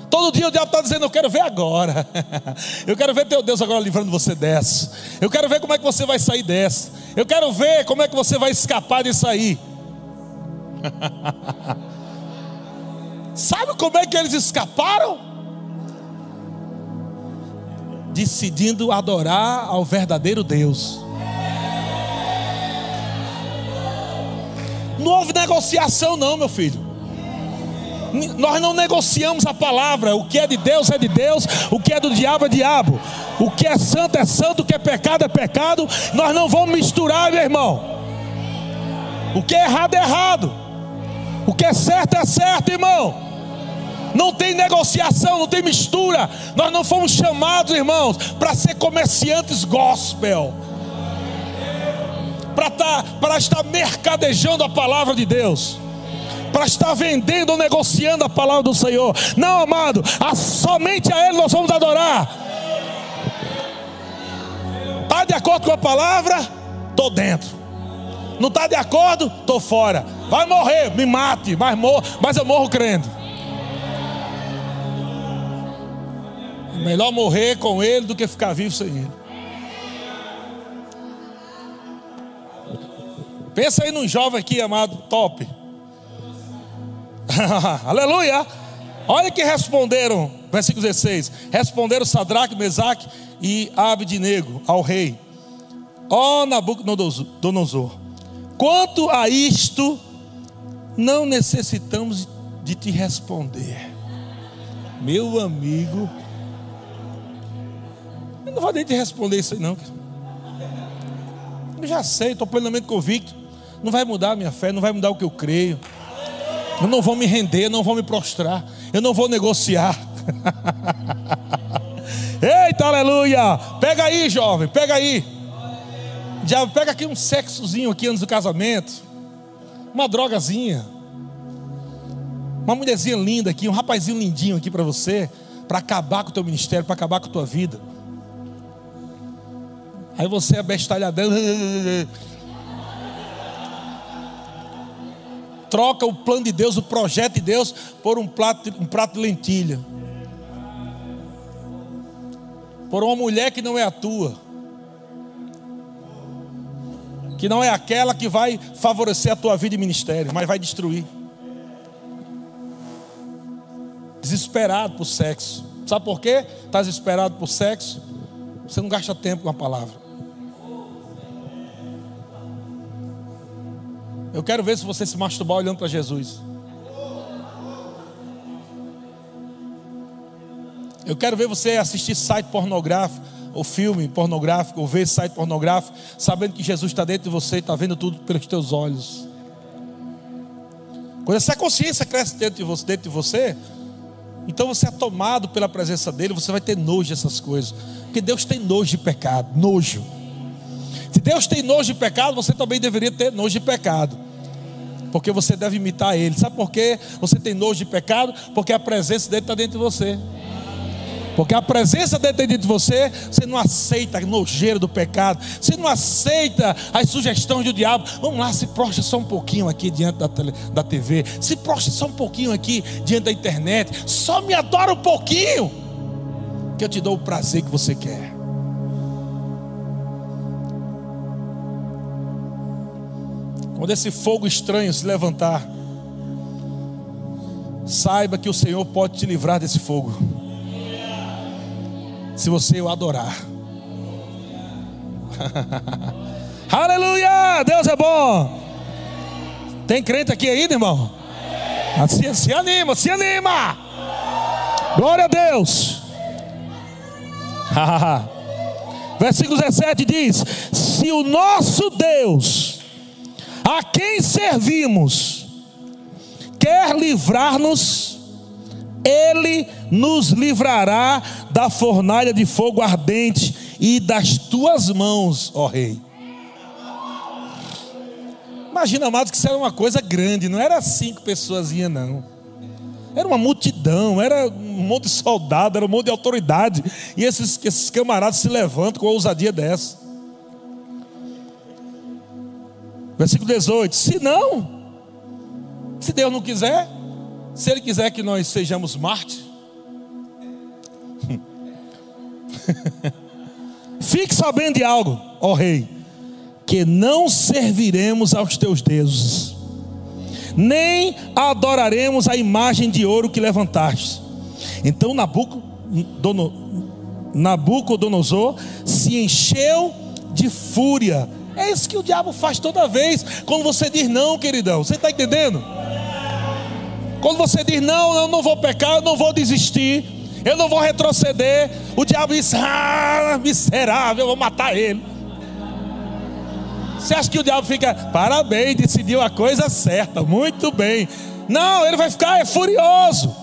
Todo dia o diabo está dizendo: Eu quero ver agora. Eu quero ver teu Deus agora livrando você dessa. Eu quero ver como é que você vai sair dessa. Eu quero ver como é que você vai escapar disso aí. Sabe como é que eles escaparam? Decidindo adorar ao verdadeiro Deus. Não houve negociação, não, meu filho. Nós não negociamos a palavra. O que é de Deus é de Deus, o que é do diabo é diabo. O que é santo é santo, o que é pecado é pecado. Nós não vamos misturar, meu irmão. O que é errado é errado. O que é certo é certo, irmão. Não tem negociação, não tem mistura. Nós não fomos chamados, irmãos, para ser comerciantes gospel para tá, estar mercadejando a palavra de Deus para estar vendendo ou negociando a palavra do Senhor. Não, amado, a, somente a Ele nós vamos adorar. Está de acordo com a palavra? Estou dentro. Não está de acordo? Estou fora. Vai morrer, me mate, mas, morro, mas eu morro crendo. Melhor morrer com Ele do que ficar vivo sem Ele. Pensa aí num jovem aqui amado, top. Aleluia. Olha que responderam, versículo 16: Responderam Sadraque, Mesaque e Abednego ao rei: Ó oh, Nabucodonosor, quanto a isto, não necessitamos de te responder. Meu amigo, eu não vou nem te responder isso aí, não. Eu já sei, estou plenamente convicto. Não vai mudar a minha fé, não vai mudar o que eu creio. Eu não vou me render, não vou me prostrar, eu não vou negociar. Eita, aleluia! Pega aí, jovem, pega aí. Já pega aqui um sexozinho aqui antes do casamento. uma drogazinha, uma mulherzinha linda aqui, um rapazinho lindinho aqui para você, para acabar com o teu ministério, para acabar com a tua vida. Aí você é bestalhadão. Troca o plano de Deus, o projeto de Deus, por um prato, um prato de lentilha. Por uma mulher que não é a tua. Que não é aquela que vai favorecer a tua vida e ministério, mas vai destruir. Desesperado por sexo. Sabe por quê? Estás desesperado por sexo? Você não gasta tempo com a palavra. Eu quero ver se você se masturbar olhando para Jesus. Eu quero ver você assistir site pornográfico, ou filme pornográfico, ou ver site pornográfico, sabendo que Jesus está dentro de você está vendo tudo pelos teus olhos. Quando essa consciência cresce dentro de você, dentro de você então você é tomado pela presença dele, você vai ter nojo dessas coisas. Porque Deus tem nojo de pecado, nojo. Se Deus tem nojo de pecado, você também deveria ter nojo de pecado. Porque você deve imitar Ele. Sabe por quê? Você tem nojo de pecado? Porque a presença dele está dentro de você. Porque a presença dele dentro de você, você não aceita a nojeira do pecado, você não aceita as sugestões do diabo. Vamos lá, se prostra só um pouquinho aqui diante da, tele, da TV, se prostra só um pouquinho aqui diante da internet, só me adora um pouquinho, que eu te dou o prazer que você quer. Quando esse fogo estranho se levantar, saiba que o Senhor pode te livrar desse fogo. Se você o adorar. Aleluia! Deus é bom. Tem crente aqui ainda, irmão? Se, se anima, se anima. Glória a Deus. Versículo 17 diz: Se o nosso Deus a quem servimos, quer livrar-nos, Ele nos livrará da fornalha de fogo ardente e das tuas mãos, ó Rei. Imagina, amados, que isso era uma coisa grande, não era cinco pessoas, não. Era uma multidão, era um monte de soldado, era um monte de autoridade. E esses, esses camaradas se levantam com a ousadia dessa. Versículo 18: Se não, se Deus não quiser, se Ele quiser que nós sejamos mártires, fique sabendo de algo, ó Rei, que não serviremos aos teus deuses, nem adoraremos a imagem de ouro que levantaste. Então Nabucodonosor se encheu de fúria é isso que o diabo faz toda vez. Quando você diz não, queridão. Você está entendendo? Quando você diz não, eu não vou pecar, eu não vou desistir, eu não vou retroceder. O diabo diz: ah, miserável, eu vou matar ele. Você acha que o diabo fica, parabéns, decidiu a coisa certa, muito bem. Não, ele vai ficar é furioso.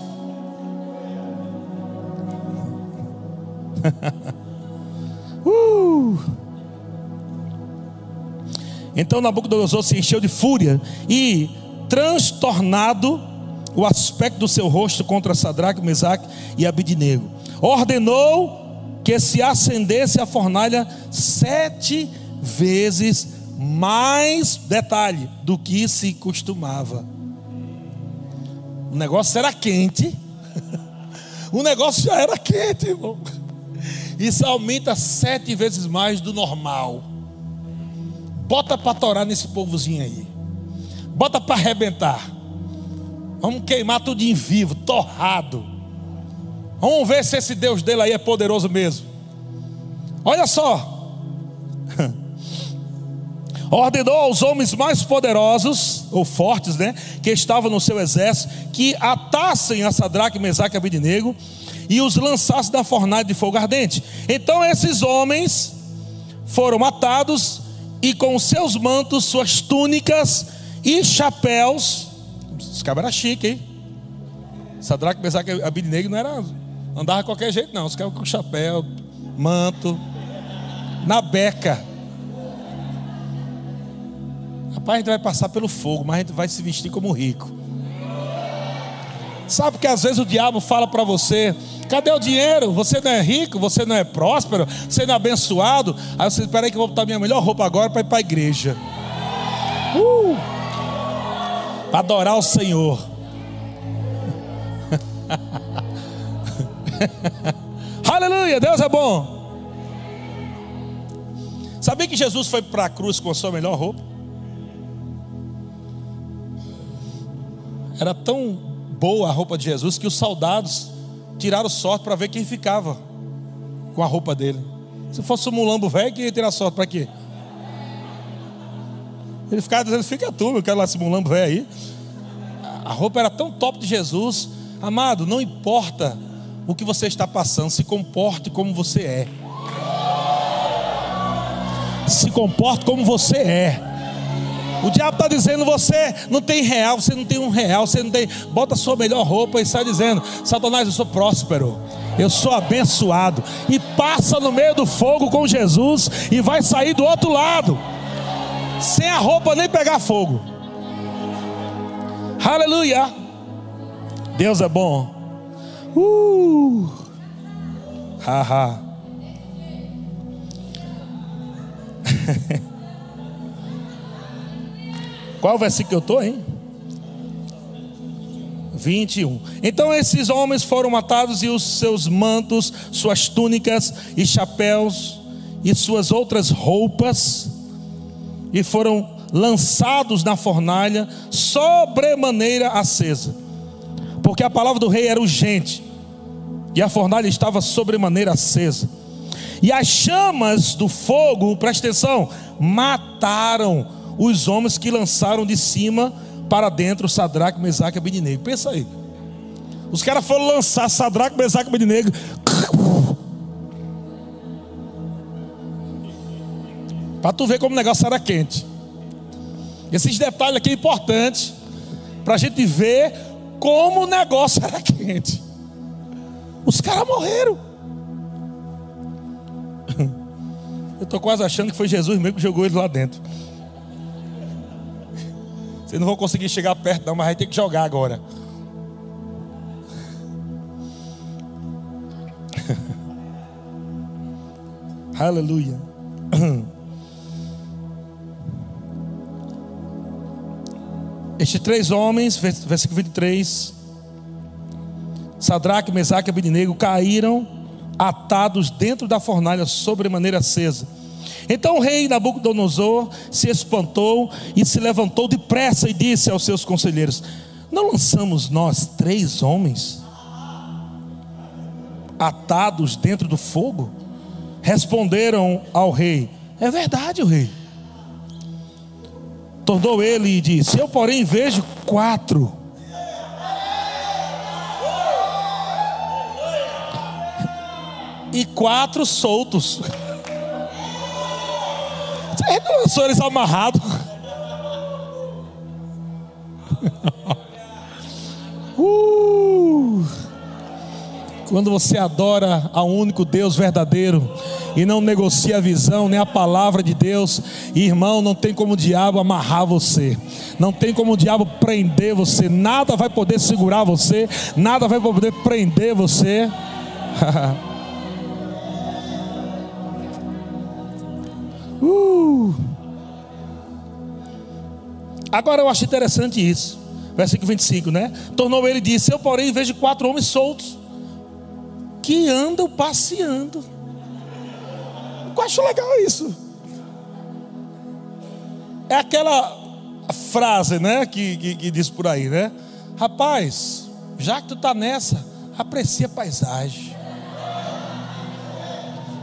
uh. Então Nabucodonosor se encheu de fúria e, transtornado o aspecto do seu rosto contra Sadraque, Mesaque e Abidnego, ordenou que se acendesse a fornalha sete vezes mais, detalhe, do que se costumava. O negócio era quente. o negócio já era quente, irmão. Isso aumenta sete vezes mais do normal. Bota para torar nesse povozinho aí. Bota para arrebentar. Vamos queimar tudo em vivo, torrado. Vamos ver se esse Deus dele aí é poderoso mesmo. Olha só. Ordenou aos homens mais poderosos, ou fortes, né? Que estavam no seu exército, que atassem a Sadraque, Mesaque e Abidinego e os lançassem da fornalha de fogo ardente. Então esses homens foram matados e com seus mantos, suas túnicas e chapéus. Os cabos eram chiques, hein? Sadraque, Mesaque e Abidnego não era andava qualquer jeito, não. Os caras com chapéu, manto, na beca. Pai, a gente vai passar pelo fogo, mas a gente vai se vestir como rico. Sabe que às vezes o diabo fala para você: cadê o dinheiro? Você não é rico, você não é próspero, você não é abençoado. Aí você, espera aí que eu vou botar minha melhor roupa agora para ir para a igreja. Uh! Para adorar o Senhor. Aleluia, Deus é bom. Sabia que Jesus foi para a cruz com a sua melhor roupa? Era tão boa a roupa de Jesus que os soldados tiraram sorte para ver quem ficava com a roupa dele. Se fosse um mulambo velho, quem ia tirar sorte para quê? Ele ficava dizendo: Fica tu, eu quero lá esse mulambo velho aí. A roupa era tão top de Jesus. Amado, não importa o que você está passando, se comporte como você é. Se comporte como você é. O diabo está dizendo: você não tem real, você não tem um real, você não tem. Bota a sua melhor roupa e sai dizendo: Satanás, eu sou próspero, eu sou abençoado. E passa no meio do fogo com Jesus e vai sair do outro lado, sem a roupa nem pegar fogo. Aleluia! Deus é bom. Uh! Haha. Qual versículo que eu estou, hein? 21. Então esses homens foram matados e os seus mantos, suas túnicas e chapéus e suas outras roupas e foram lançados na fornalha sobremaneira acesa. Porque a palavra do rei era urgente e a fornalha estava sobremaneira acesa. E as chamas do fogo, presta atenção, mataram os homens que lançaram de cima para dentro Sadraque, Mesaque e Abednego. Pensa aí. Os caras foram lançar Sadraque, Mesaque e Abednego. Para tu ver como o negócio era quente. Esses detalhes aqui é importante para a gente ver como o negócio era quente. Os caras morreram. Eu estou quase achando que foi Jesus mesmo que jogou eles lá dentro. Vocês não vão conseguir chegar perto, não, mas vai ter que jogar agora. Aleluia. Estes três homens, versículo 23, Sadraque, Mesaque e Abednego caíram atados dentro da fornalha sobremaneira acesa. Então o rei Nabucodonosor se espantou e se levantou depressa e disse aos seus conselheiros: Não lançamos nós três homens atados dentro do fogo? Responderam ao rei: É verdade, o rei. Tornou ele e disse: Eu, porém, vejo quatro. E quatro soltos. Ele não lançou eles amarrados. Uh, quando você adora ao único Deus verdadeiro e não negocia a visão nem a palavra de Deus, irmão, não tem como o diabo amarrar você, não tem como o diabo prender você, nada vai poder segurar você, nada vai poder prender você. Uh. Agora eu acho interessante isso. Versículo 25, né? Tornou ele e disse: Eu, porém, vejo quatro homens soltos que andam passeando. Eu acho legal isso. É aquela frase, né? Que, que, que diz por aí, né? Rapaz, já que tu tá nessa, aprecia a paisagem.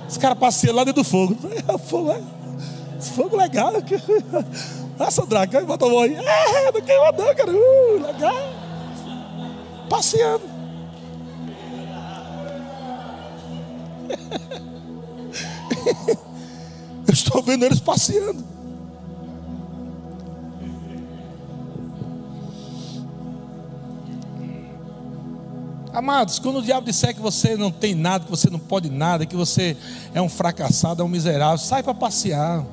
Os caras passeiam lá dentro do fogo. fogo é fogo legal. Essa draga, bota a mão aí. É, não queima não, cara. Uh, legal. Passeando. Eu estou vendo eles passeando. Amados, quando o diabo disser que você não tem nada, que você não pode nada, que você é um fracassado, é um miserável, sai para passear.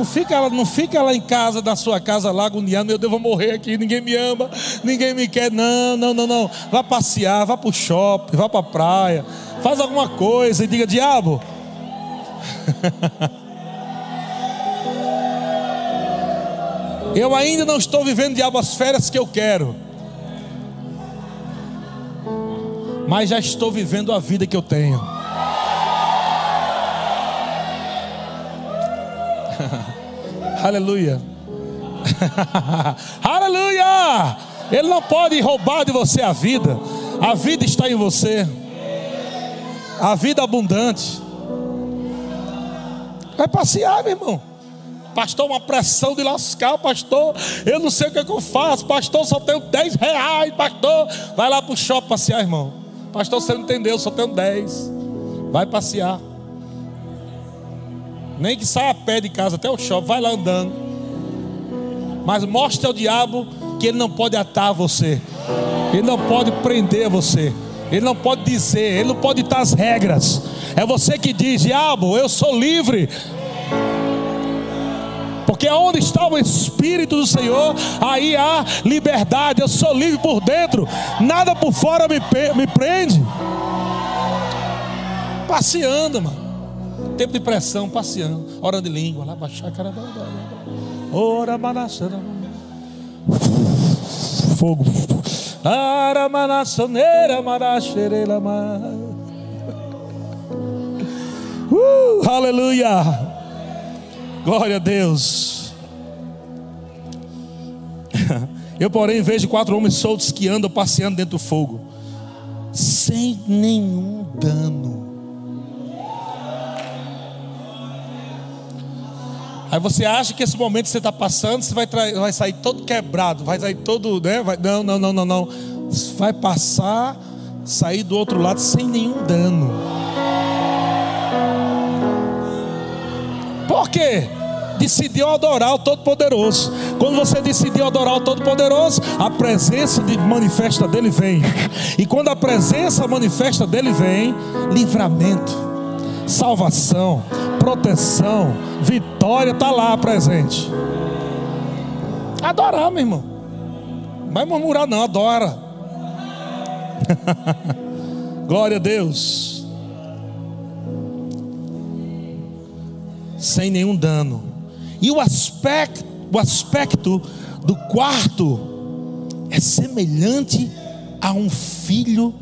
Não fica, não fica lá em casa, na sua casa, lá agoniado, meu Deus, vou morrer aqui, ninguém me ama, ninguém me quer. Não, não, não, não. Vá passear, vá para o shopping, vá para a praia, faz alguma coisa e diga, diabo. Eu ainda não estou vivendo diabo as férias que eu quero. Mas já estou vivendo a vida que eu tenho. Aleluia. Aleluia! Ele não pode roubar de você a vida. A vida está em você. A vida abundante. Vai passear, meu irmão. Pastor, uma pressão de lascar, pastor. Eu não sei o que, é que eu faço. Pastor, só tenho 10 reais, pastor. Vai lá para o shopping passear, irmão. Pastor, você não entendeu, só tenho 10. Vai passear. Nem que saia a pé de casa até o shopping, vai lá andando. Mas mostre ao diabo que ele não pode atar você. Ele não pode prender você. Ele não pode dizer, ele não pode ditar as regras. É você que diz, diabo, eu sou livre. Porque onde está o Espírito do Senhor, aí há liberdade. Eu sou livre por dentro, nada por fora me, me prende. Passeando, mano tempo de pressão, passeando, hora de língua, lá baixar, cara, ora fogo, aramanassoneira, maraxereira, uh, aleluia, glória a Deus. Eu, porém, vejo quatro homens soltos que andam passeando dentro do fogo, sem nenhum dano. Aí você acha que esse momento que você está passando, você vai, vai sair todo quebrado, vai sair todo. Né? Vai, não, não, não, não, não. Vai passar, sair do outro lado sem nenhum dano. Por quê? Decidiu adorar o Todo-Poderoso. Quando você decidiu adorar o Todo-Poderoso, a presença de manifesta dele vem. E quando a presença manifesta dele vem, livramento, salvação, proteção, vitória está lá presente. Adorar, meu irmão. Não vai murmurar, não, adora. Glória a Deus. Sem nenhum dano. E o aspecto, o aspecto do quarto é semelhante a um filho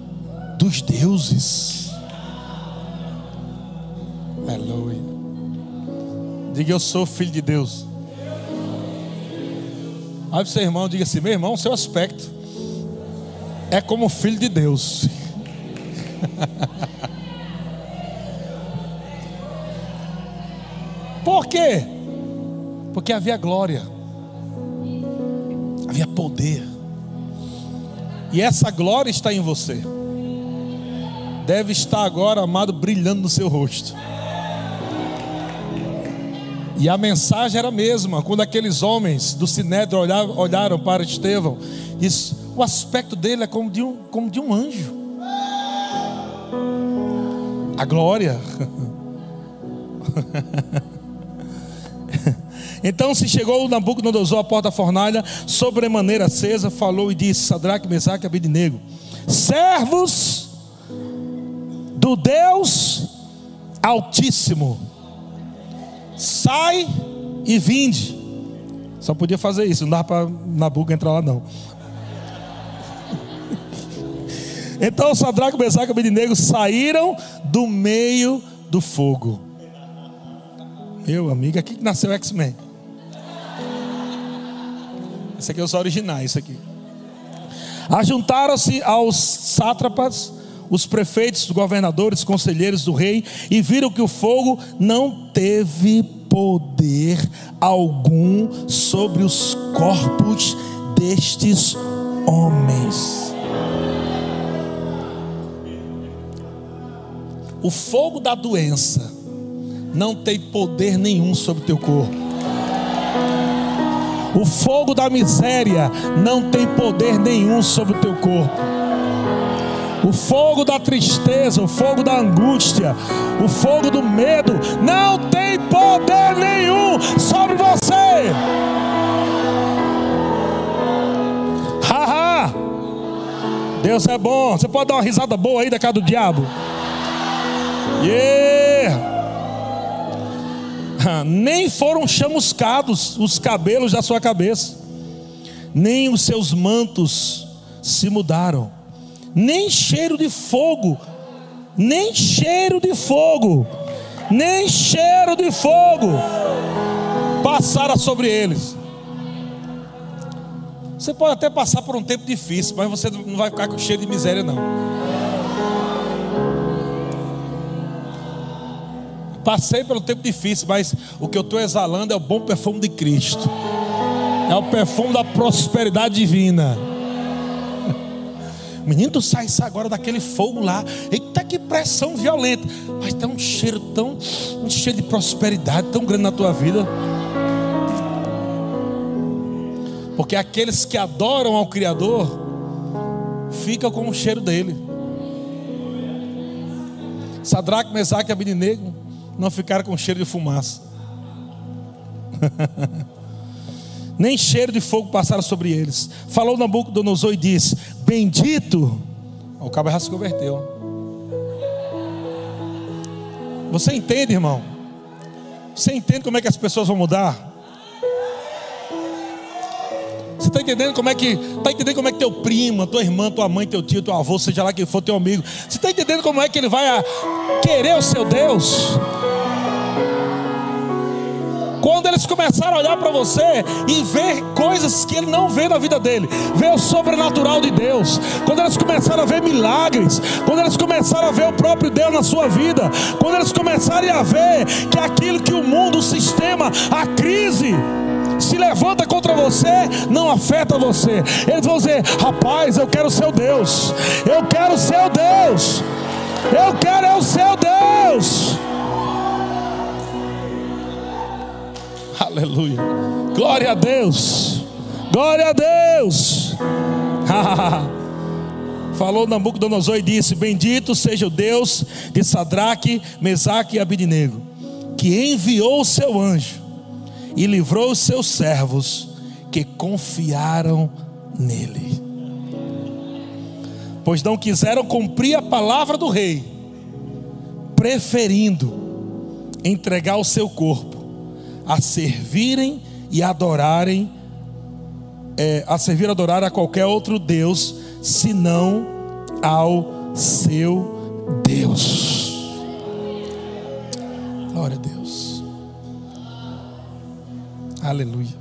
dos deuses. Aleluia. Diga eu sou filho de Deus. O seu irmão, diga assim: meu irmão, seu aspecto é como filho de Deus. Por quê? Porque havia glória, havia poder, e essa glória está em você. Deve estar agora, amado, brilhando no seu rosto. E a mensagem era a mesma. Quando aqueles homens do Sinédrio olharam, para Estevão, diz, o aspecto dele é como de um, como de um anjo. A glória. Então se chegou Nabucodonosor à porta da fornalha, sobremaneira acesa, falou e disse: Sadraque, Mesaque e Abednego, servos do Deus Altíssimo, sai e vinde. Só podia fazer isso, não dava para Nabuco entrar lá não. Então Sadraco, Mesaque e Abednego saíram do meio do fogo. Meu amigo, aqui que nasceu o X-Men. Esse aqui é os originais, isso aqui. Ajuntaram-se aos sátrapas, os prefeitos, os governadores, os conselheiros do rei, e viram que o fogo não teve poder algum sobre os corpos destes homens. O fogo da doença não tem poder nenhum sobre o teu corpo. O fogo da miséria não tem poder nenhum sobre o teu corpo. O fogo da tristeza, o fogo da angústia, o fogo do medo, não tem poder nenhum sobre você. Haha! Deus é bom. Você pode dar uma risada boa aí da cara do diabo. Yeah! Nem foram chamuscados os cabelos da sua cabeça, nem os seus mantos se mudaram, nem cheiro de fogo, nem cheiro de fogo, nem cheiro de fogo passara sobre eles. Você pode até passar por um tempo difícil, mas você não vai ficar com cheiro de miséria, não. Passei pelo tempo difícil, mas o que eu estou exalando é o bom perfume de Cristo, é o perfume da prosperidade divina. Menino, tu sai agora daquele fogo lá. Eita, que pressão violenta. Mas tem um cheiro tão, um cheiro de prosperidade tão grande na tua vida. Porque aqueles que adoram ao Criador ficam com o cheiro dele. Sadraque, Mesaque e Abednego não ficaram com cheiro de fumaça. Nem cheiro de fogo passaram sobre eles. Falou Nabucodonosor e disse: Bendito. O cabo já se converteu. Você entende, irmão? Você entende como é que as pessoas vão mudar? Você está entendendo como é que está entendendo como é que teu primo, tua irmã, tua mãe, teu tio, teu avô, seja lá quem for teu amigo, você está entendendo como é que ele vai querer o seu Deus? Quando eles começaram a olhar para você e ver coisas que ele não vê na vida dele, ver o sobrenatural de Deus, quando eles começaram a ver milagres, quando eles começaram a ver o próprio Deus na sua vida, quando eles começarem a ver que aquilo que o mundo, o sistema, a crise, se levanta contra você, não afeta você. Eles vão dizer: rapaz, eu quero o seu Deus, eu quero o seu Deus, eu quero é o seu Deus. Aleluia, glória a Deus, glória a Deus. Falou Nabucodonosor e disse: Bendito seja o Deus de Sadraque, Mesaque e Abidinego, que enviou o seu anjo e livrou os seus servos que confiaram nele. Pois não quiseram cumprir a palavra do rei, preferindo entregar o seu corpo a servirem e adorarem, é, a servir e adorar a qualquer outro Deus, senão ao seu Deus. Glória a Deus. Aleluia.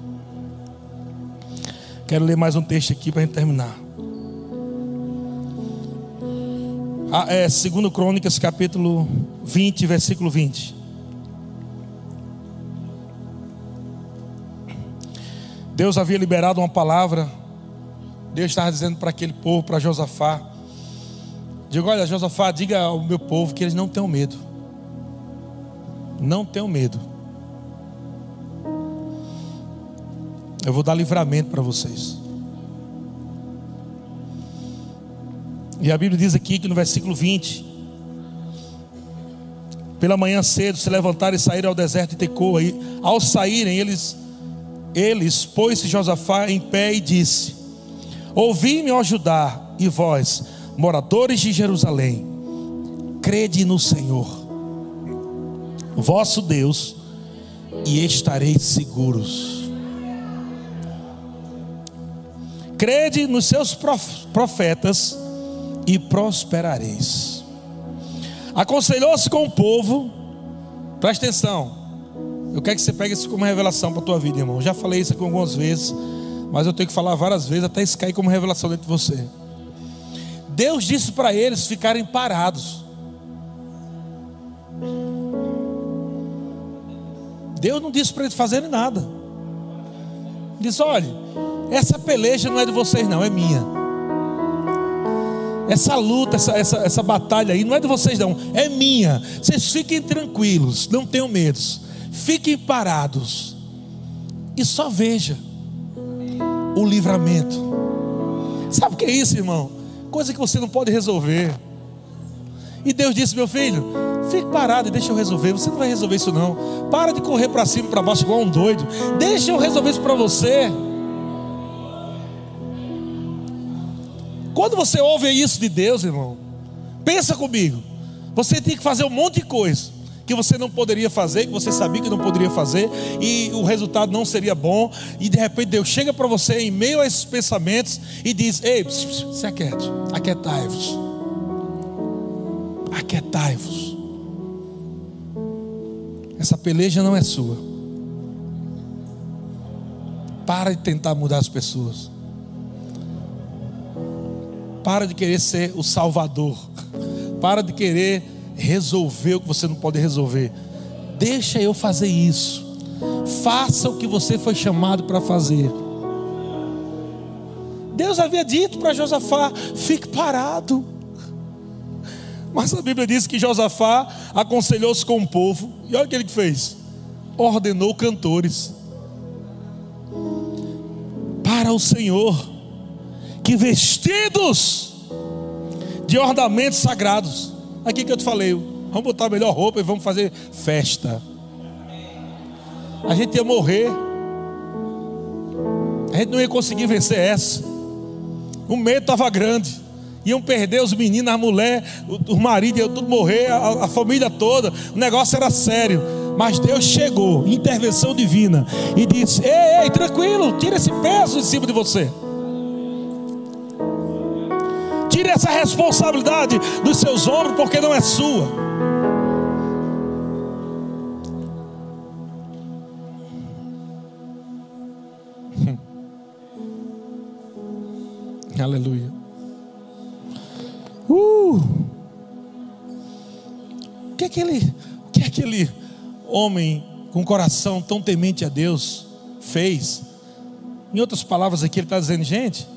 Quero ler mais um texto aqui para a gente terminar. Ah, é, segundo Crônicas, capítulo 20, versículo 20. Deus havia liberado uma palavra. Deus estava dizendo para aquele povo, para Josafá. Digo, olha, Josafá, diga ao meu povo que eles não tenham medo. Não tenham medo. Eu vou dar livramento para vocês. E a Bíblia diz aqui que no versículo 20: Pela manhã cedo se levantaram e saíram ao deserto de Tecoa. E ao saírem, eles, eles pôs-se Josafá em pé e disse: Ouvi-me, ó Judá, e vós, moradores de Jerusalém, crede no Senhor, vosso Deus, e estareis seguros. Crede nos seus profetas e prosperareis. Aconselhou-se com o povo, presta atenção. Eu quero que você pegue isso como revelação para a tua vida, irmão. Eu já falei isso aqui algumas vezes, mas eu tenho que falar várias vezes até isso cair como revelação dentro de você. Deus disse para eles ficarem parados. Deus não disse para eles fazerem nada. Diz: olha, essa peleja não é de vocês, não, é minha. Essa luta, essa, essa, essa batalha aí não é de vocês, não, é minha. Vocês fiquem tranquilos, não tenham medo. Fiquem parados e só veja o livramento. Sabe o que é isso, irmão? coisa que você não pode resolver. E Deus disse: Meu filho, fique parado e deixa eu resolver. Você não vai resolver isso, não. Para de correr para cima e para baixo igual um doido. Deixa eu resolver isso para você. Quando você ouve isso de Deus, irmão, pensa comigo. Você tem que fazer um monte de coisa que você não poderia fazer, que você sabia que não poderia fazer, e o resultado não seria bom, e de repente Deus chega para você em meio a esses pensamentos e diz: Ei, se aquiete, aquietai-vos, aquietai-vos. Essa peleja não é sua. Para de tentar mudar as pessoas. Para de querer ser o salvador. Para de querer resolver o que você não pode resolver. Deixa eu fazer isso. Faça o que você foi chamado para fazer. Deus havia dito para Josafá: fique parado. Mas a Bíblia diz que Josafá aconselhou-se com o povo, e olha o que ele fez: ordenou cantores para o Senhor, que vestidos de ornamentos sagrados, Aqui que eu te falei, vamos botar a melhor roupa e vamos fazer festa. A gente ia morrer. A gente não ia conseguir vencer essa. O medo estava grande. Iam perder os meninos, a mulher, o, marido, tudo morrer, a, a família toda. O negócio era sério. Mas Deus chegou, intervenção divina, e disse: Ei, ei, tranquilo, tira esse peso em cima de você. Essa responsabilidade dos seus ombros, porque não é sua. Aleluia. Uh! O que é aquele, o que é aquele homem com coração tão temente a Deus fez? Em outras palavras, aqui ele está dizendo, gente,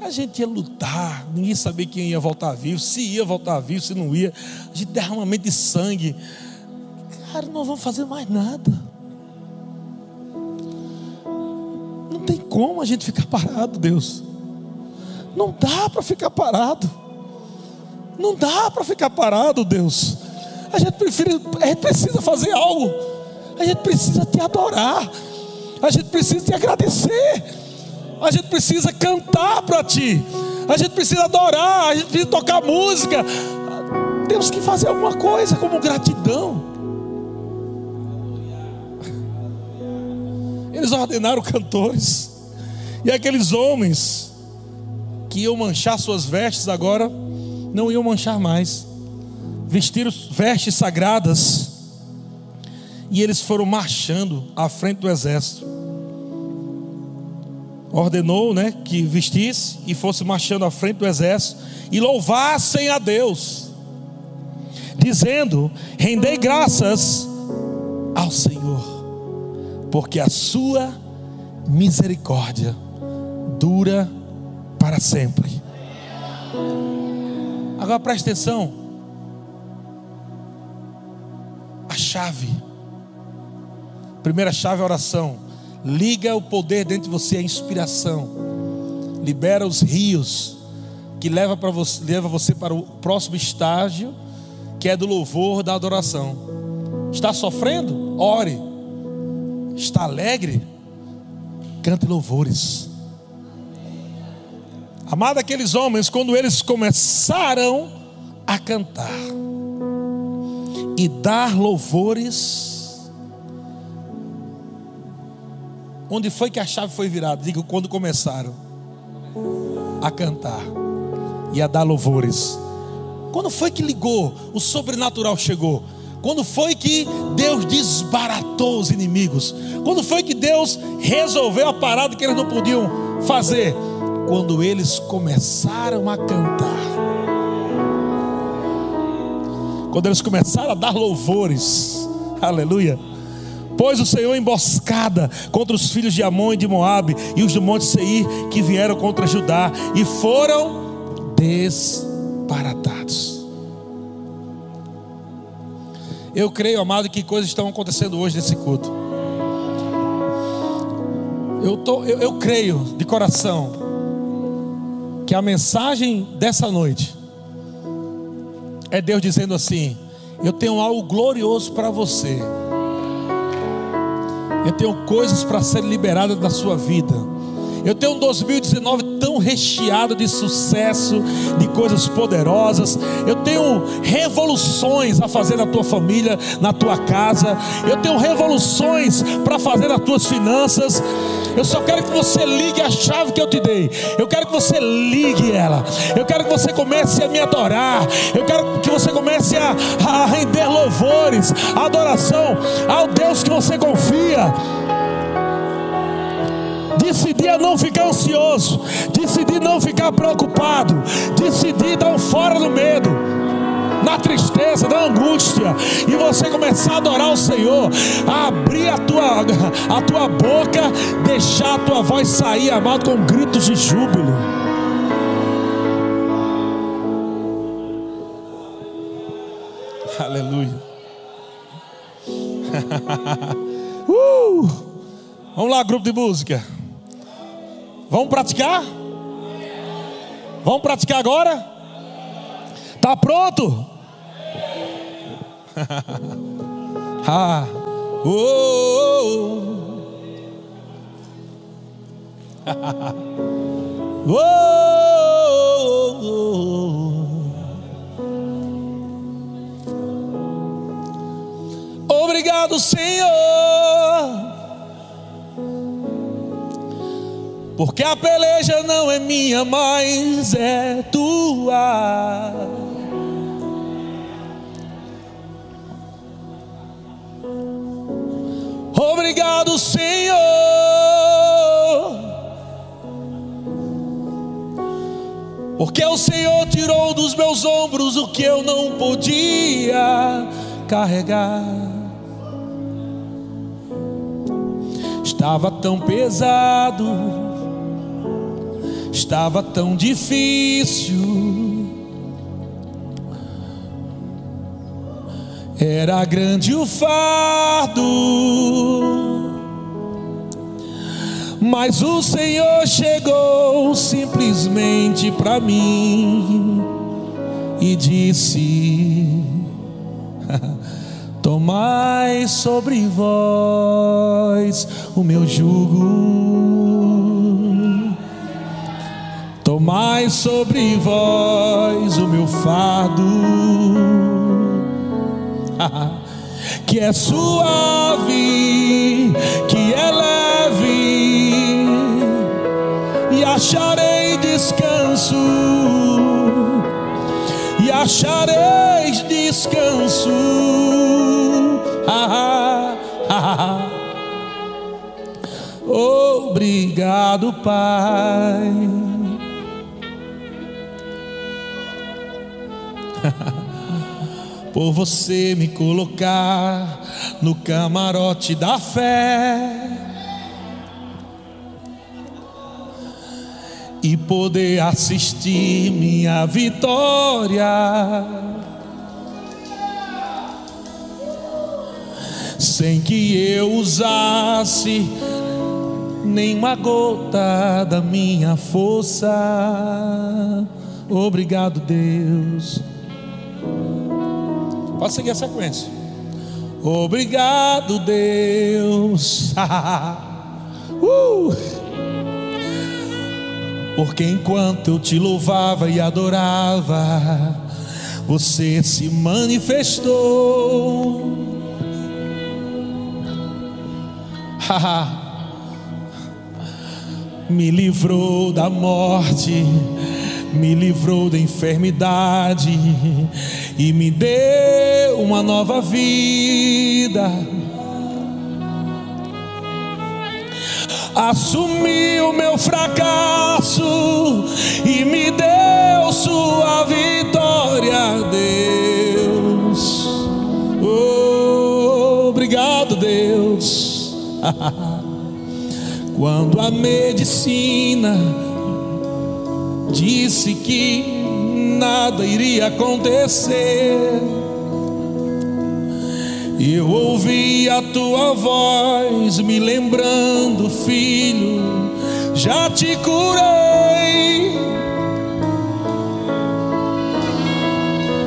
a gente ia lutar, ninguém sabia quem ia voltar vivo, se ia voltar vivo, se não ia. A gente derramamento de sangue. Cara, não vamos fazer mais nada. Não tem como a gente ficar parado, Deus. Não dá para ficar parado. Não dá para ficar parado, Deus. A gente, prefere, a gente precisa fazer algo. A gente precisa te adorar. A gente precisa te agradecer a gente precisa cantar para Ti, a gente precisa adorar, a gente precisa tocar música. Temos que fazer alguma coisa como gratidão. Eles ordenaram cantores, e aqueles homens que iam manchar suas vestes agora, não iam manchar mais, vestiram vestes sagradas, e eles foram marchando à frente do exército ordenou né, que vestisse e fosse marchando à frente do exército e louvassem a Deus, dizendo: Rendei graças ao Senhor, porque a sua misericórdia dura para sempre. Agora preste atenção. A chave. Primeira chave é oração. Liga o poder dentro de você, a inspiração. Libera os rios que leva, para você, leva você para o próximo estágio, que é do louvor, da adoração. Está sofrendo? Ore. Está alegre? Cante louvores. Amado aqueles homens, quando eles começaram a cantar e dar louvores, Onde foi que a chave foi virada? Digo, quando começaram a cantar e a dar louvores. Quando foi que ligou? O sobrenatural chegou. Quando foi que Deus desbaratou os inimigos? Quando foi que Deus resolveu a parada que eles não podiam fazer? Quando eles começaram a cantar. Quando eles começaram a dar louvores. Aleluia pôs o Senhor emboscada contra os filhos de Amon e de Moabe e os do monte Seir que vieram contra Judá e foram desbaratados. Eu creio, amado, que coisas estão acontecendo hoje nesse culto. Eu, tô, eu, eu creio de coração que a mensagem dessa noite é Deus dizendo assim: Eu tenho algo glorioso para você. Eu tenho coisas para ser liberadas da sua vida. Eu tenho um 2019 tão recheado de sucesso, de coisas poderosas. Eu tenho revoluções a fazer na tua família, na tua casa. Eu tenho revoluções para fazer nas tuas finanças. Eu só quero que você ligue a chave que eu te dei. Eu quero que você ligue ela. Eu quero que você comece a me adorar. Eu quero que você comece a, a render louvores, adoração ao Deus que você confia decidir a não ficar ansioso, decidir não ficar preocupado, decidir dar um fora no medo, na tristeza, na angústia, e você começar a adorar o Senhor, a abrir a tua, a tua boca, deixar a tua voz sair, amado, com gritos de júbilo. Aleluia. uh! Vamos lá, grupo de música. Vamos praticar? Vamos praticar agora? Tá pronto? ah. Oh. oh. Obrigado, Senhor Porque a peleja não é minha, mas é tua. Obrigado, Senhor. Porque o Senhor tirou dos meus ombros o que eu não podia carregar. Estava tão pesado estava tão difícil. Era grande o fardo, mas o Senhor chegou simplesmente para mim e disse: Tomai sobre vós o meu jugo Tomai sobre vós o meu fardo, que é suave, que é leve, e acharei descanso, e achareis descanso. Obrigado, Pai por você me colocar no camarote da fé e poder assistir minha vitória. Sem que eu usasse nenhuma gota da minha força. Obrigado, Deus Pode seguir a sequência. Obrigado, Deus. uh! Porque enquanto eu te louvava e adorava, você se manifestou. Me livrou da morte me livrou da enfermidade e me deu uma nova vida. Assumiu meu fracasso e me deu sua vitória, Deus. Oh, obrigado, Deus. Quando a medicina disse que nada iria acontecer. E eu ouvi a tua voz me lembrando, filho, já te curei.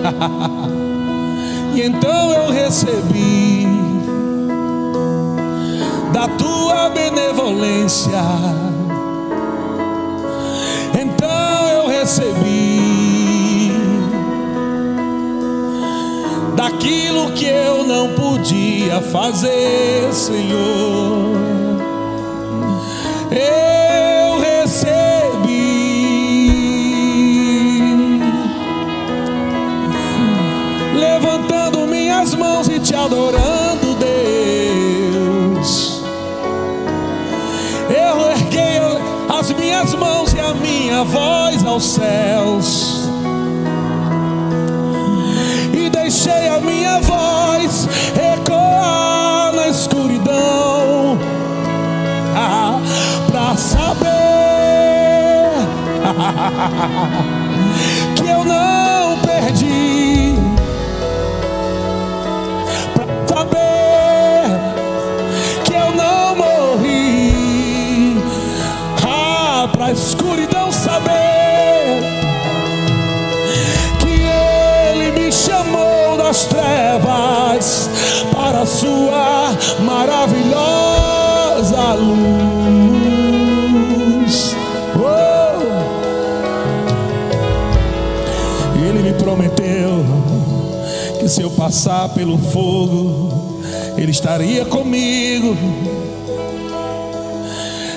e então eu recebi da tua benevolência. Então eu recebi daquilo que eu não podia fazer, Senhor. Eu recebi levantando minhas mãos e te adorando, Deus. Eu erguei as minhas mãos e a minha voz aos céus. Voz ecoar na escuridão. Ah, pra saber passar pelo fogo, Ele estaria comigo.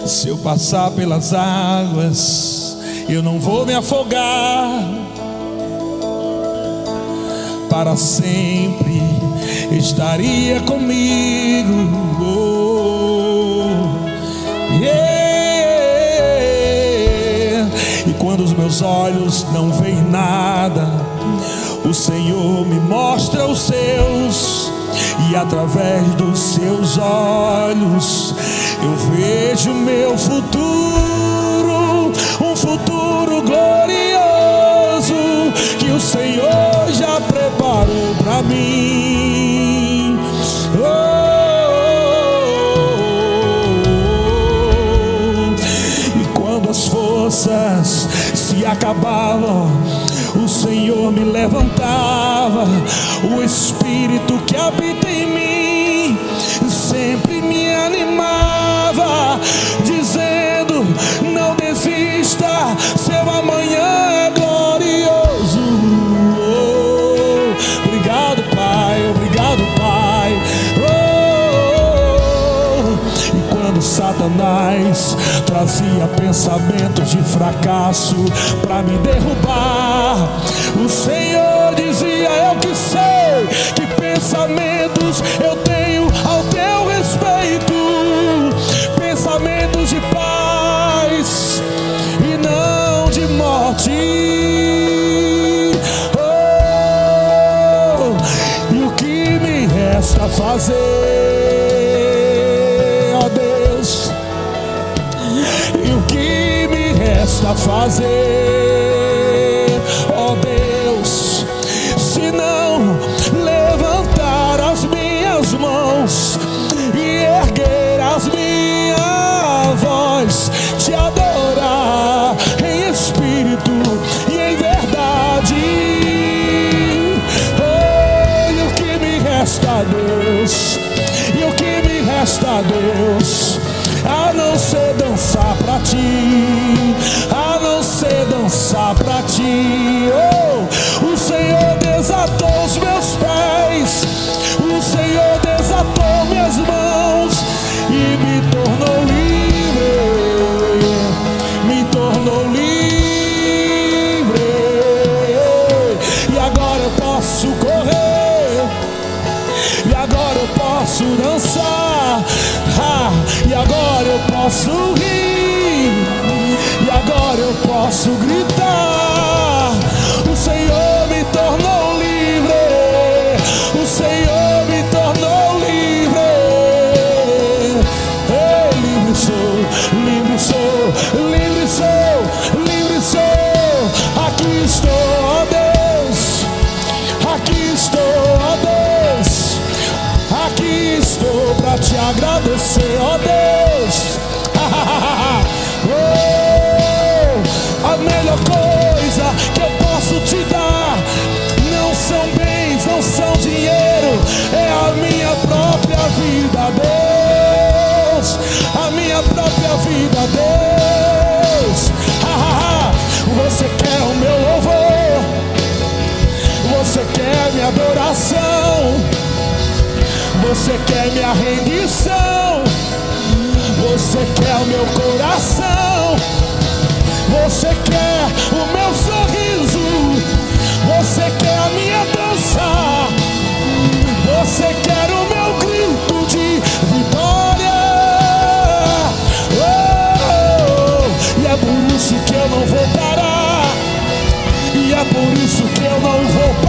Se eu passar pelas águas, eu não vou me afogar. Para sempre estaria comigo. Oh, yeah. E quando os meus olhos não veem nada, o Senhor me mostra os seus, e através dos seus olhos eu vejo meu futuro, um futuro glorioso que o Senhor já preparou para mim. Oh, quando as forças se acabavam, Senhor me levantava, o Espírito que habita em mim sempre me animava, dizendo: Não desista, seu amanhã é glorioso. Oh, obrigado, Pai, obrigado, Pai. Oh, e quando Satanás trazia pensamentos de fracasso para me derrubar, o Senhor dizia: Eu que sei que pensamentos eu tenho ao teu respeito, pensamentos de paz e não de morte. Oh, e o que me resta fazer, ó Deus? E o que me resta fazer, agora você quer minha rendição, você quer o meu coração, você quer o meu sorriso, você quer a minha dança, você quer o meu grito de vitória. Oh, e é por isso que eu não vou parar. E é por isso que eu não vou parar.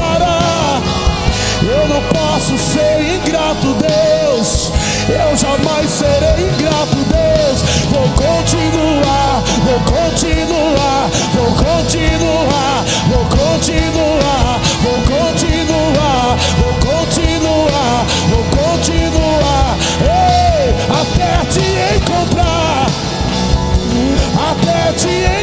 Eu não posso ser ingrato, Deus. Eu jamais serei ingrato, Deus. Vou continuar, vou continuar, vou continuar, vou continuar, vou continuar, vou continuar, vou continuar. Ei, até te encontrar, até te encontrar.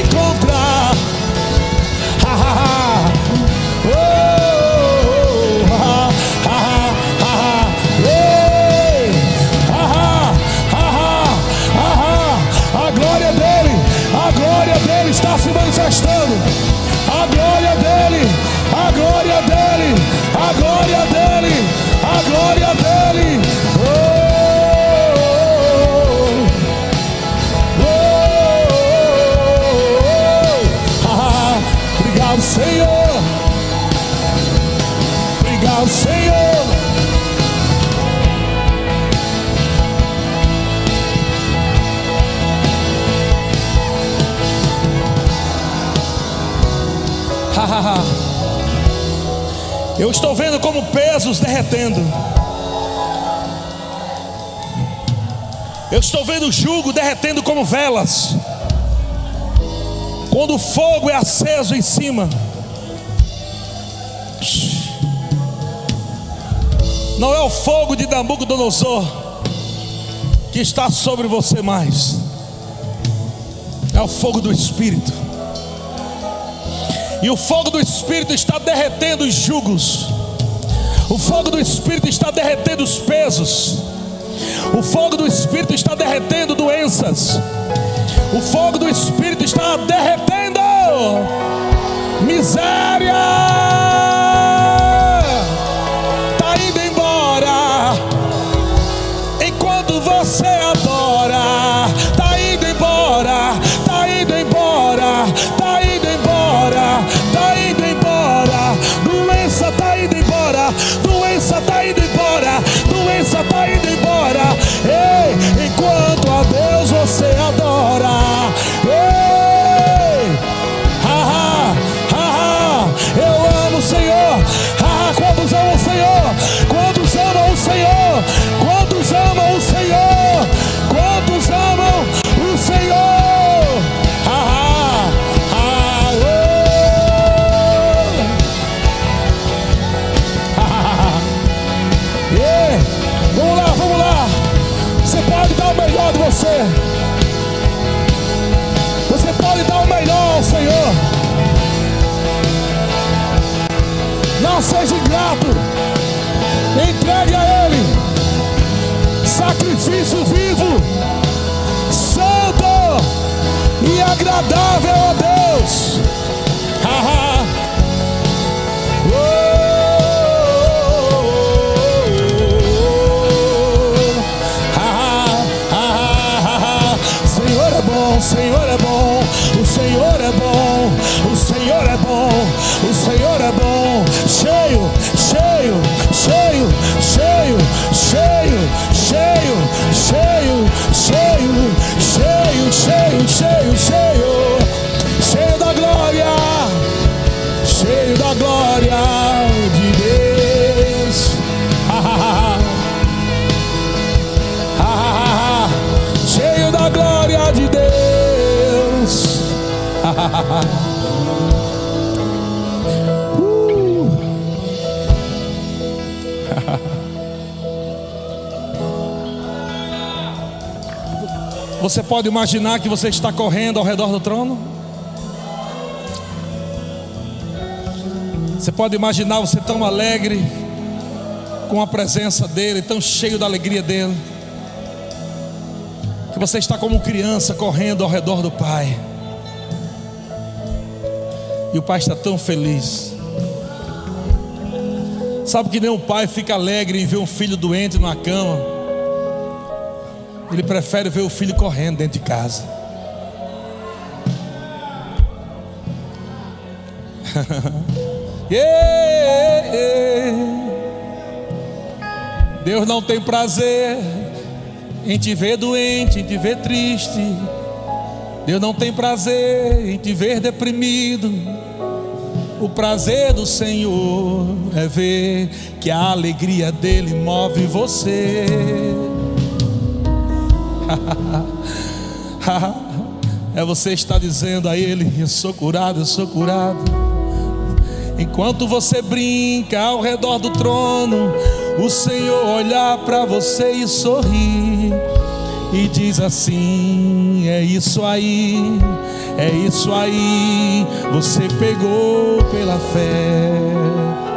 Ha. Eu estou vendo como pesos derretendo. Eu estou vendo o jugo derretendo como velas. Quando o fogo é aceso em cima. Não é o fogo de Nabucodonosor que está sobre você mais. É o fogo do Espírito. E o fogo do Espírito está derretendo os jugos. O fogo do Espírito está derretendo os pesos. O fogo do Espírito está derretendo doenças. O fogo do Espírito está derretendo miséria. Você pode imaginar que você está correndo ao redor do trono? Você pode imaginar você tão alegre com a presença dele, tão cheio da alegria dele. Que você está como criança correndo ao redor do Pai. E o Pai está tão feliz. Sabe que nem pai fica alegre em ver um filho doente na cama. Ele prefere ver o filho correndo dentro de casa. yeah, yeah. Deus não tem prazer em te ver doente, em te ver triste. Deus não tem prazer em te ver deprimido. O prazer do Senhor é ver que a alegria dele move você. é você estar dizendo a ele: Eu sou curado, eu sou curado. Enquanto você brinca ao redor do trono, o Senhor olhar para você e sorrir e diz assim: É isso aí, é isso aí, você pegou pela fé.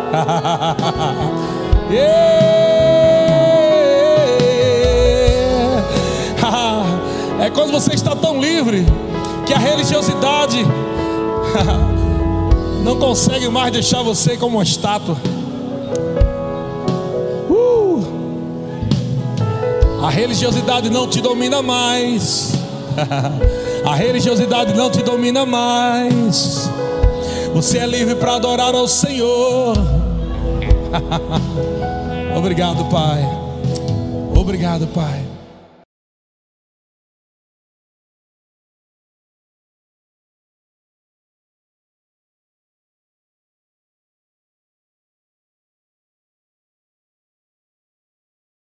é você está tão livre que a religiosidade não consegue mais deixar você como uma estátua. A religiosidade não te domina mais. A religiosidade não te domina mais. Você é livre para adorar ao Senhor. Obrigado, Pai. Obrigado, Pai.